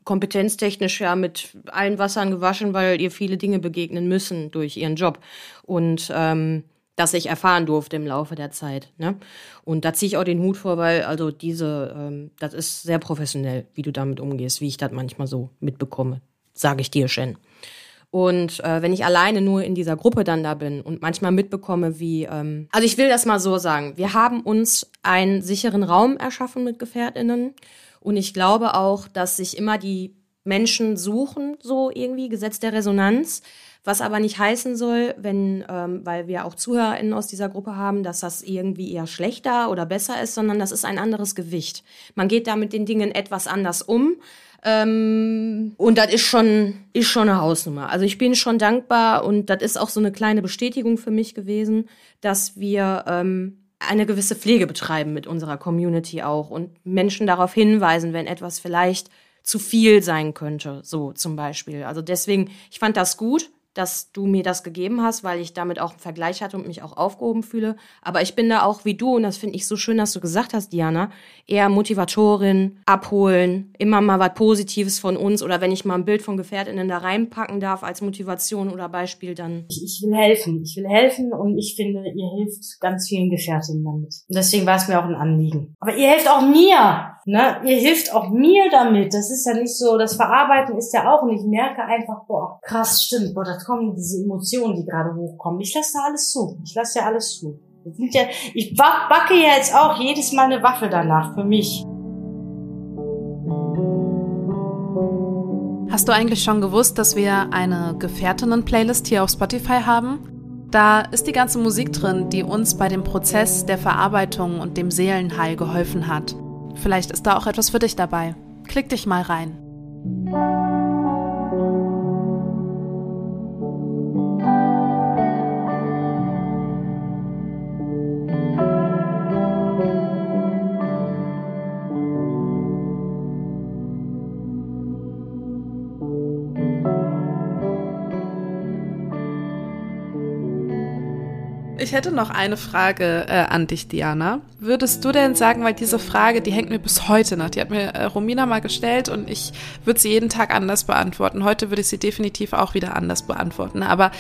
kompetenztechnisch ja mit allen Wassern gewaschen, weil ihr viele Dinge begegnen müssen durch ihren Job. Und ähm, das ich erfahren durfte im Laufe der Zeit. Ne? Und da ziehe ich auch den Hut vor, weil also diese, ähm, das ist sehr professionell, wie du damit umgehst, wie ich das manchmal so mitbekomme, sage ich dir, Shen. Und äh, wenn ich alleine nur in dieser Gruppe dann da bin und manchmal mitbekomme, wie, ähm, also ich will das mal so sagen, wir haben uns einen sicheren Raum erschaffen mit Gefährtinnen und ich glaube auch, dass sich immer die Menschen suchen, so irgendwie, Gesetz der Resonanz. Was aber nicht heißen soll, wenn, ähm, weil wir auch ZuhörerInnen aus dieser Gruppe haben, dass das irgendwie eher schlechter oder besser ist, sondern das ist ein anderes Gewicht. Man geht da mit den Dingen etwas anders um. Ähm, und das ist schon, ist schon eine Hausnummer. Also ich bin schon dankbar und das ist auch so eine kleine Bestätigung für mich gewesen, dass wir ähm, eine gewisse Pflege betreiben mit unserer Community auch und Menschen darauf hinweisen, wenn etwas vielleicht zu viel sein könnte, so zum Beispiel. Also deswegen, ich fand das gut, dass du mir das gegeben hast, weil ich damit auch einen Vergleich hatte und mich auch aufgehoben fühle. Aber ich bin da auch wie du, und das finde ich so schön, dass du gesagt hast, Diana, eher Motivatorin, abholen, immer mal was Positives von uns oder wenn ich mal ein Bild von Gefährtinnen da reinpacken darf als Motivation oder Beispiel, dann. Ich, ich will helfen. Ich will helfen und ich finde, ihr hilft ganz vielen Gefährtinnen damit. Und deswegen war es mir auch ein Anliegen. Aber ihr helft auch mir. Ne? Ihr hilft auch mir damit. Das ist ja nicht so, das Verarbeiten ist ja auch und ich merke einfach, boah, krass, stimmt, boah, das kommen diese Emotionen, die gerade hochkommen. Ich lasse da alles zu. Ich lasse ja alles zu. Ich backe ja jetzt auch jedes Mal eine Waffe danach für mich. Hast du eigentlich schon gewusst, dass wir eine Gefährtinnen-Playlist hier auf Spotify haben? Da ist die ganze Musik drin, die uns bei dem Prozess der Verarbeitung und dem Seelenheil geholfen hat. Vielleicht ist da auch etwas für dich dabei. Klick dich mal rein. Ich hätte noch eine Frage äh, an dich, Diana. Würdest du denn sagen, weil diese Frage, die hängt mir bis heute nach, die hat mir äh, Romina mal gestellt und ich würde sie jeden Tag anders beantworten. Heute würde ich sie definitiv auch wieder anders beantworten. Aber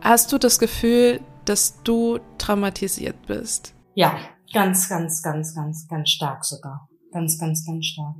hast du das Gefühl, dass du traumatisiert bist? Ja, ganz, ganz, ganz, ganz, ganz stark sogar. Ganz, ganz, ganz stark.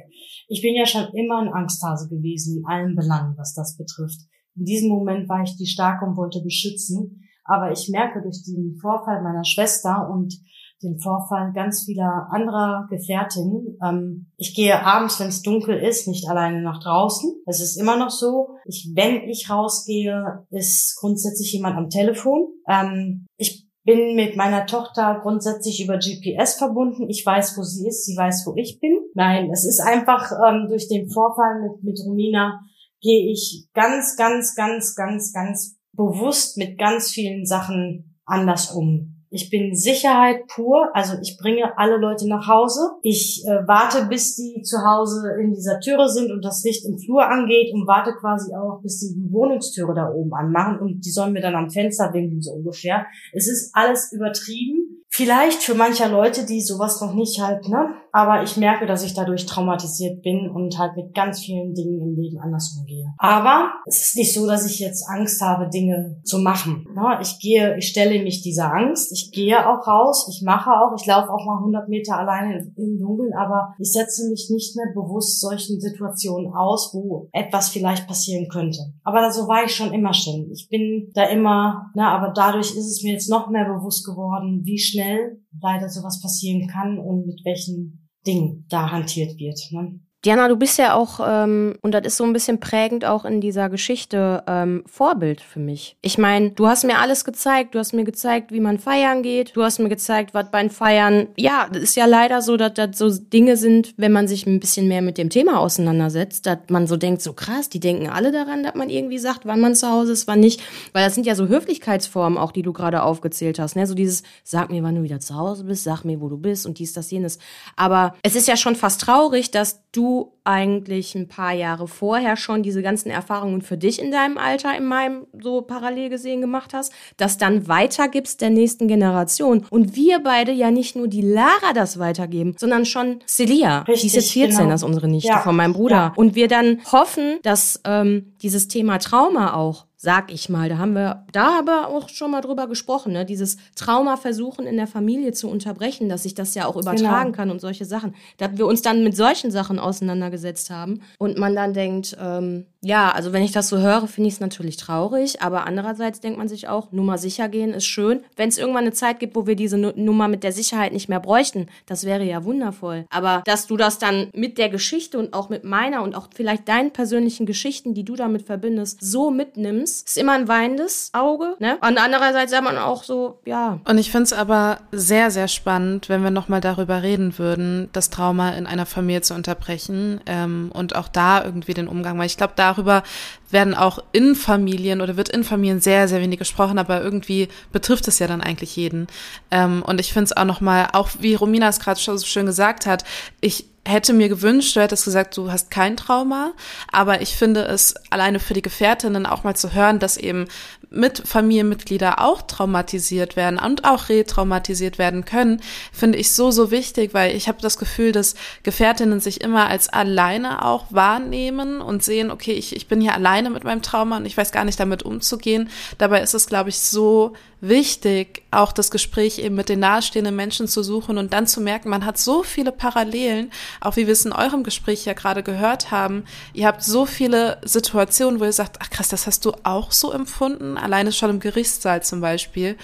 Ich bin ja schon immer ein Angsthase gewesen in allen Belangen, was das betrifft. In diesem Moment war ich die Starke und wollte beschützen. Aber ich merke durch den Vorfall meiner Schwester und den Vorfall ganz vieler anderer Gefährtinnen. Ähm, ich gehe abends, wenn es dunkel ist, nicht alleine nach draußen. Es ist immer noch so. Ich, wenn ich rausgehe, ist grundsätzlich jemand am Telefon. Ähm, ich bin mit meiner Tochter grundsätzlich über GPS verbunden. Ich weiß, wo sie ist. Sie weiß, wo ich bin. Nein, es ist einfach ähm, durch den Vorfall mit, mit Romina gehe ich ganz, ganz, ganz, ganz, ganz bewusst mit ganz vielen Sachen anders um. Ich bin Sicherheit pur, also ich bringe alle Leute nach Hause. Ich äh, warte, bis die zu Hause in dieser Türe sind und das Licht im Flur angeht und warte quasi auch, bis die die Wohnungstüre da oben anmachen und die sollen mir dann am Fenster winken, so ungefähr. Es ist alles übertrieben. Vielleicht für mancher Leute, die sowas noch nicht halt, ne? Aber ich merke, dass ich dadurch traumatisiert bin und halt mit ganz vielen Dingen im Leben anders umgehe. Aber es ist nicht so, dass ich jetzt Angst habe, Dinge zu machen. Ich gehe, ich stelle mich dieser Angst. Ich gehe auch raus. Ich mache auch. Ich laufe auch mal 100 Meter alleine im Dunkeln. Aber ich setze mich nicht mehr bewusst solchen Situationen aus, wo etwas vielleicht passieren könnte. Aber so war ich schon immer schon. Ich bin da immer, ne? Aber dadurch ist es mir jetzt noch mehr bewusst geworden, wie schnell leider sowas passieren kann und mit welchen Dingen da hantiert wird. Ne? Diana, du bist ja auch, ähm, und das ist so ein bisschen prägend auch in dieser Geschichte, ähm, Vorbild für mich. Ich meine, du hast mir alles gezeigt, du hast mir gezeigt, wie man feiern geht, du hast mir gezeigt, was beim Feiern, ja, das ist ja leider so, dass das so Dinge sind, wenn man sich ein bisschen mehr mit dem Thema auseinandersetzt, dass man so denkt, so krass, die denken alle daran, dass man irgendwie sagt, wann man zu Hause ist, wann nicht, weil das sind ja so Höflichkeitsformen auch, die du gerade aufgezählt hast, ne, so dieses, sag mir, wann du wieder zu Hause bist, sag mir, wo du bist und dies, das, jenes. Aber es ist ja schon fast traurig, dass du eigentlich ein paar Jahre vorher schon diese ganzen Erfahrungen für dich in deinem Alter, in meinem so parallel gesehen gemacht hast, das dann weitergibst der nächsten Generation. Und wir beide ja nicht nur die Lara das weitergeben, sondern schon Celia. Richtig, die ist jetzt 14, genau. das ist unsere Nichte ja. von meinem Bruder. Ja. Und wir dann hoffen, dass ähm, dieses Thema Trauma auch sag ich mal. Da haben wir da aber auch schon mal drüber gesprochen, ne? Dieses Trauma versuchen in der Familie zu unterbrechen, dass sich das ja auch übertragen genau. kann und solche Sachen. Da wir uns dann mit solchen Sachen auseinandergesetzt haben und man dann denkt, ähm, ja, also wenn ich das so höre, finde ich es natürlich traurig, aber andererseits denkt man sich auch, Nummer sicher gehen ist schön. Wenn es irgendwann eine Zeit gibt, wo wir diese Nummer mit der Sicherheit nicht mehr bräuchten, das wäre ja wundervoll. Aber dass du das dann mit der Geschichte und auch mit meiner und auch vielleicht deinen persönlichen Geschichten, die du damit verbindest, so mitnimmst, ist immer ein weinendes Auge. Ne? Und andererseits sagt man auch so, ja. Und ich finde es aber sehr, sehr spannend, wenn wir nochmal darüber reden würden, das Trauma in einer Familie zu unterbrechen ähm, und auch da irgendwie den Umgang, weil ich glaube, da darüber werden auch in Familien oder wird in Familien sehr, sehr wenig gesprochen, aber irgendwie betrifft es ja dann eigentlich jeden. Ähm, und ich finde es auch nochmal, auch wie Romina es gerade so schön gesagt hat, ich hätte mir gewünscht, du hättest gesagt, du hast kein Trauma. Aber ich finde es alleine für die Gefährtinnen auch mal zu hören, dass eben mit Familienmitglieder auch traumatisiert werden und auch retraumatisiert werden können, finde ich so, so wichtig, weil ich habe das Gefühl, dass Gefährtinnen sich immer als alleine auch wahrnehmen und sehen, okay, ich, ich bin hier alleine mit meinem Trauma und ich weiß gar nicht damit umzugehen. Dabei ist es, glaube ich, so wichtig, auch das Gespräch eben mit den nahestehenden Menschen zu suchen und dann zu merken, man hat so viele Parallelen, auch wie wir es in eurem Gespräch ja gerade gehört haben. Ihr habt so viele Situationen, wo ihr sagt, ach krass, das hast du auch so empfunden, alleine schon im Gerichtssaal zum Beispiel.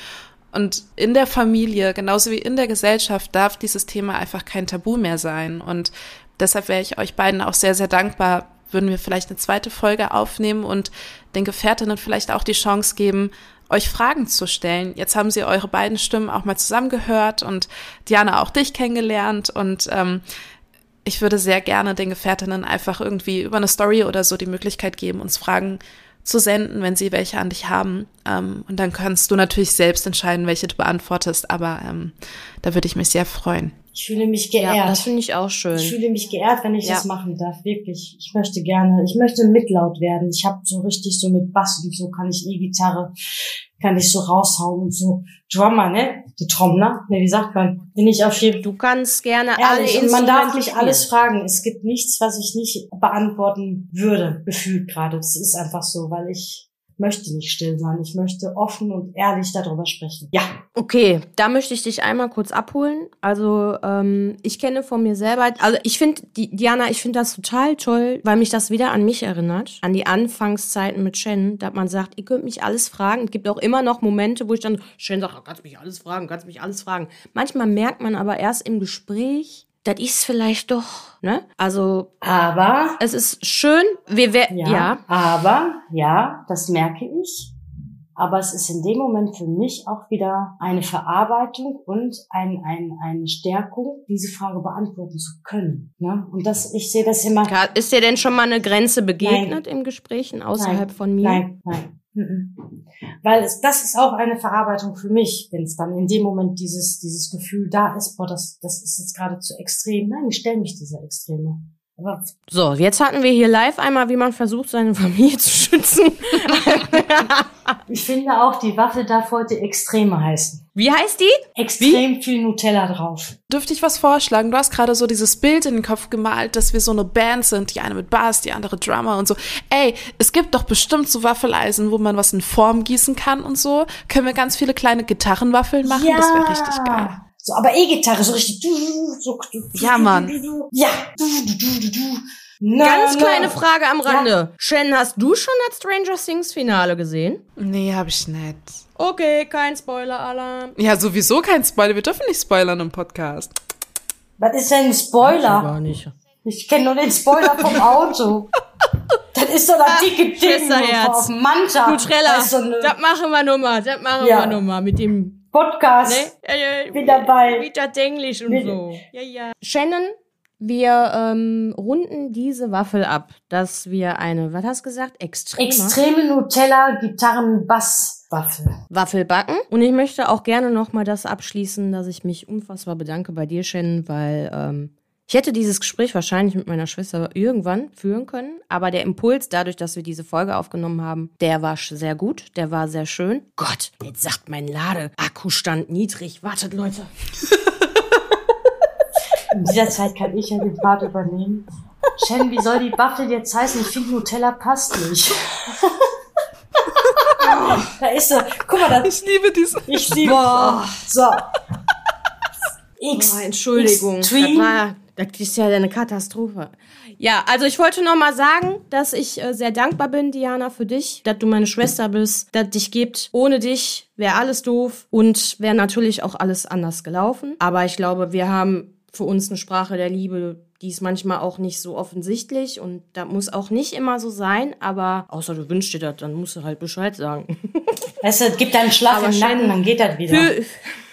Und in der Familie, genauso wie in der Gesellschaft, darf dieses Thema einfach kein Tabu mehr sein. Und deshalb wäre ich euch beiden auch sehr, sehr dankbar, würden wir vielleicht eine zweite Folge aufnehmen und den Gefährtinnen vielleicht auch die Chance geben, euch Fragen zu stellen. Jetzt haben sie eure beiden Stimmen auch mal zusammengehört und Diana auch dich kennengelernt und ähm, ich würde sehr gerne den Gefährtinnen einfach irgendwie über eine Story oder so die Möglichkeit geben, uns Fragen zu senden, wenn sie welche an dich haben. Ähm, und dann kannst du natürlich selbst entscheiden, welche du beantwortest, aber ähm, da würde ich mich sehr freuen. Ich fühle mich geehrt. Ja, das finde ich auch schön. Ich fühle mich geehrt, wenn ich ja. das machen darf. Wirklich. Ich möchte gerne, ich möchte mitlaut werden. Ich habe so richtig so mit Bass und so kann ich E-Gitarre, kann ich so raushauen und so Drummer, ne? Die Trommler, ne, wie sagt man? Bin ich auf jeden Du kannst gerne ehrlich, alle. Und man darf nicht alles fragen. Es gibt nichts, was ich nicht beantworten würde, gefühlt gerade. Das ist einfach so, weil ich möchte nicht still sein. Ich möchte offen und ehrlich darüber sprechen. Ja. Okay, da möchte ich dich einmal kurz abholen. Also ähm, ich kenne von mir selber, also ich finde, Diana, ich finde das total toll, weil mich das wieder an mich erinnert, an die Anfangszeiten mit Shen, da man sagt, ihr könnt mich alles fragen. Es gibt auch immer noch Momente, wo ich dann, Shen sagt, kannst mich alles fragen, kannst mich alles fragen. Manchmal merkt man aber erst im Gespräch, das ist vielleicht doch, ne? Also, aber es ist schön, wir werden ja, ja, aber ja, das merke ich. Aber es ist in dem Moment für mich auch wieder eine Verarbeitung und ein, ein, eine Stärkung, diese Frage beantworten zu können. Ne? Und das, ich sehe das immer. Ist dir denn schon mal eine Grenze begegnet nein. im Gesprächen außerhalb nein, von mir? Nein, nein. Weil es, das ist auch eine Verarbeitung für mich, wenn es dann in dem Moment dieses, dieses Gefühl da ist, boah, das, das ist jetzt gerade zu extrem. Nein, ich stelle mich dieser Extreme. So, jetzt hatten wir hier live einmal, wie man versucht, seine <laughs> Familie zu schützen. ich finde auch, die Waffe darf heute Extreme heißen. Wie heißt die? Extrem Wie? viel Nutella drauf. Dürfte ich was vorschlagen? Du hast gerade so dieses Bild in den Kopf gemalt, dass wir so eine Band sind, die eine mit Bass, die andere Drummer und so. Ey, es gibt doch bestimmt so Waffeleisen, wo man was in Form gießen kann und so. Können wir ganz viele kleine Gitarrenwaffeln machen? Ja. Das wäre richtig geil. So, aber E-Gitarre, so richtig. So, ja, Mann. Ja. Na, Ganz kleine na. Frage am Rande. Ja. Shen, hast du schon das Stranger Things Finale gesehen? Nee, hab ich nicht. Okay, kein Spoiler-Alarm. Ja, sowieso kein Spoiler. Wir dürfen nicht spoilern im Podcast. Was ist denn ein Spoiler? Gar nicht. Ich kenne nur den Spoiler vom <laughs> Auto. das ist so das dicke Ding auf Manta. Nutrella, das, so das machen wir nochmal. Das machen ja. wir nochmal mit dem Podcast. Ne? Ja, ja, wieder bei. Wieder Englisch und so. Ja, ja. Shannon, wir ähm, runden diese Waffel ab, dass wir eine, was hast du gesagt? Extreme. Extreme Nutella Gitarren Bass Waffel. Waffel backen. Und ich möchte auch gerne nochmal das abschließen, dass ich mich unfassbar bedanke bei dir, Shannon, weil ähm, ich hätte dieses Gespräch wahrscheinlich mit meiner Schwester irgendwann führen können, aber der Impuls, dadurch, dass wir diese Folge aufgenommen haben, der war sehr gut, der war sehr schön. Gott, jetzt sagt mein Ladeakkustand niedrig. Wartet, Leute. <laughs> In dieser Zeit kann ich ja den Part übernehmen. Shen, wie soll die Waffel jetzt heißen? Ich finde Nutella passt nicht. da ist so, guck mal, da. Ich liebe diese. Ich liebe. Boah. So. X. Oh, Entschuldigung. Extreme. Das war das ist ja eine Katastrophe. Ja, also ich wollte noch mal sagen, dass ich äh, sehr dankbar bin, Diana, für dich, dass du meine Schwester bist, dass dich gibt. Ohne dich wäre alles doof und wäre natürlich auch alles anders gelaufen. Aber ich glaube, wir haben für uns eine Sprache der Liebe, die ist manchmal auch nicht so offensichtlich und da muss auch nicht immer so sein, aber außer du wünschst dir das, dann musst du halt Bescheid sagen. Weißt du, es gibt einen Schlag im Nacken, dann geht das wieder. Für,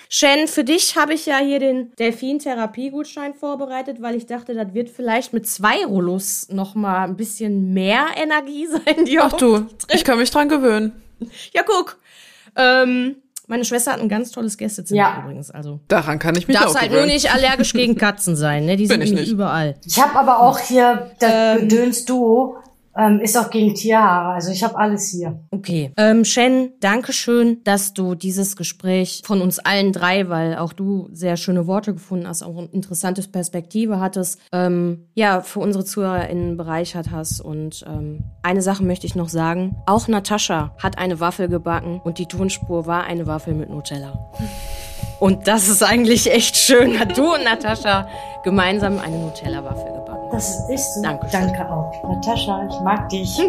Shen, für dich habe ich ja hier den Delfin-Therapie-Gutschein vorbereitet, weil ich dachte, das wird vielleicht mit zwei Rollos noch mal ein bisschen mehr Energie <laughs> sein. Die Ach du, ich kann mich dran gewöhnen. Ja, guck. Ähm, Meine Schwester hat ein ganz tolles Gästezimmer Ja. übrigens. Also Daran kann ich mich darfst auch halt nur nicht allergisch gegen <laughs> Katzen sein, ne? Die sind Bin ich nämlich nicht. überall. Ich habe aber auch hier das Ähm. Gedöns Duo, ähm, ist auch gegen Tierhaare. Also ich habe alles hier. Okay. Ähm, Shen, danke schön, dass du dieses Gespräch von uns allen drei, weil auch du sehr schöne Worte gefunden hast, auch eine interessante Perspektive hattest, ähm, ja, für unsere ZuhörerInnen bereichert hast. Und ähm, eine Sache möchte ich noch sagen. Auch Natascha hat eine Waffel gebacken und die Tonspur war eine Waffel mit Nutella. <laughs> Und das ist eigentlich echt schön. Du und Natascha gemeinsam eine Nutella-Waffel gebacken. Das ist so. Dankeschön. Danke auch. Natascha, ich mag dich. <laughs>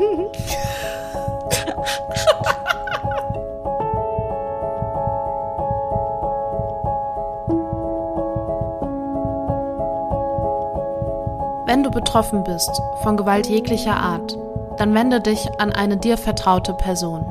Wenn du betroffen bist von Gewalt jeglicher Art, dann wende dich an eine dir vertraute Person.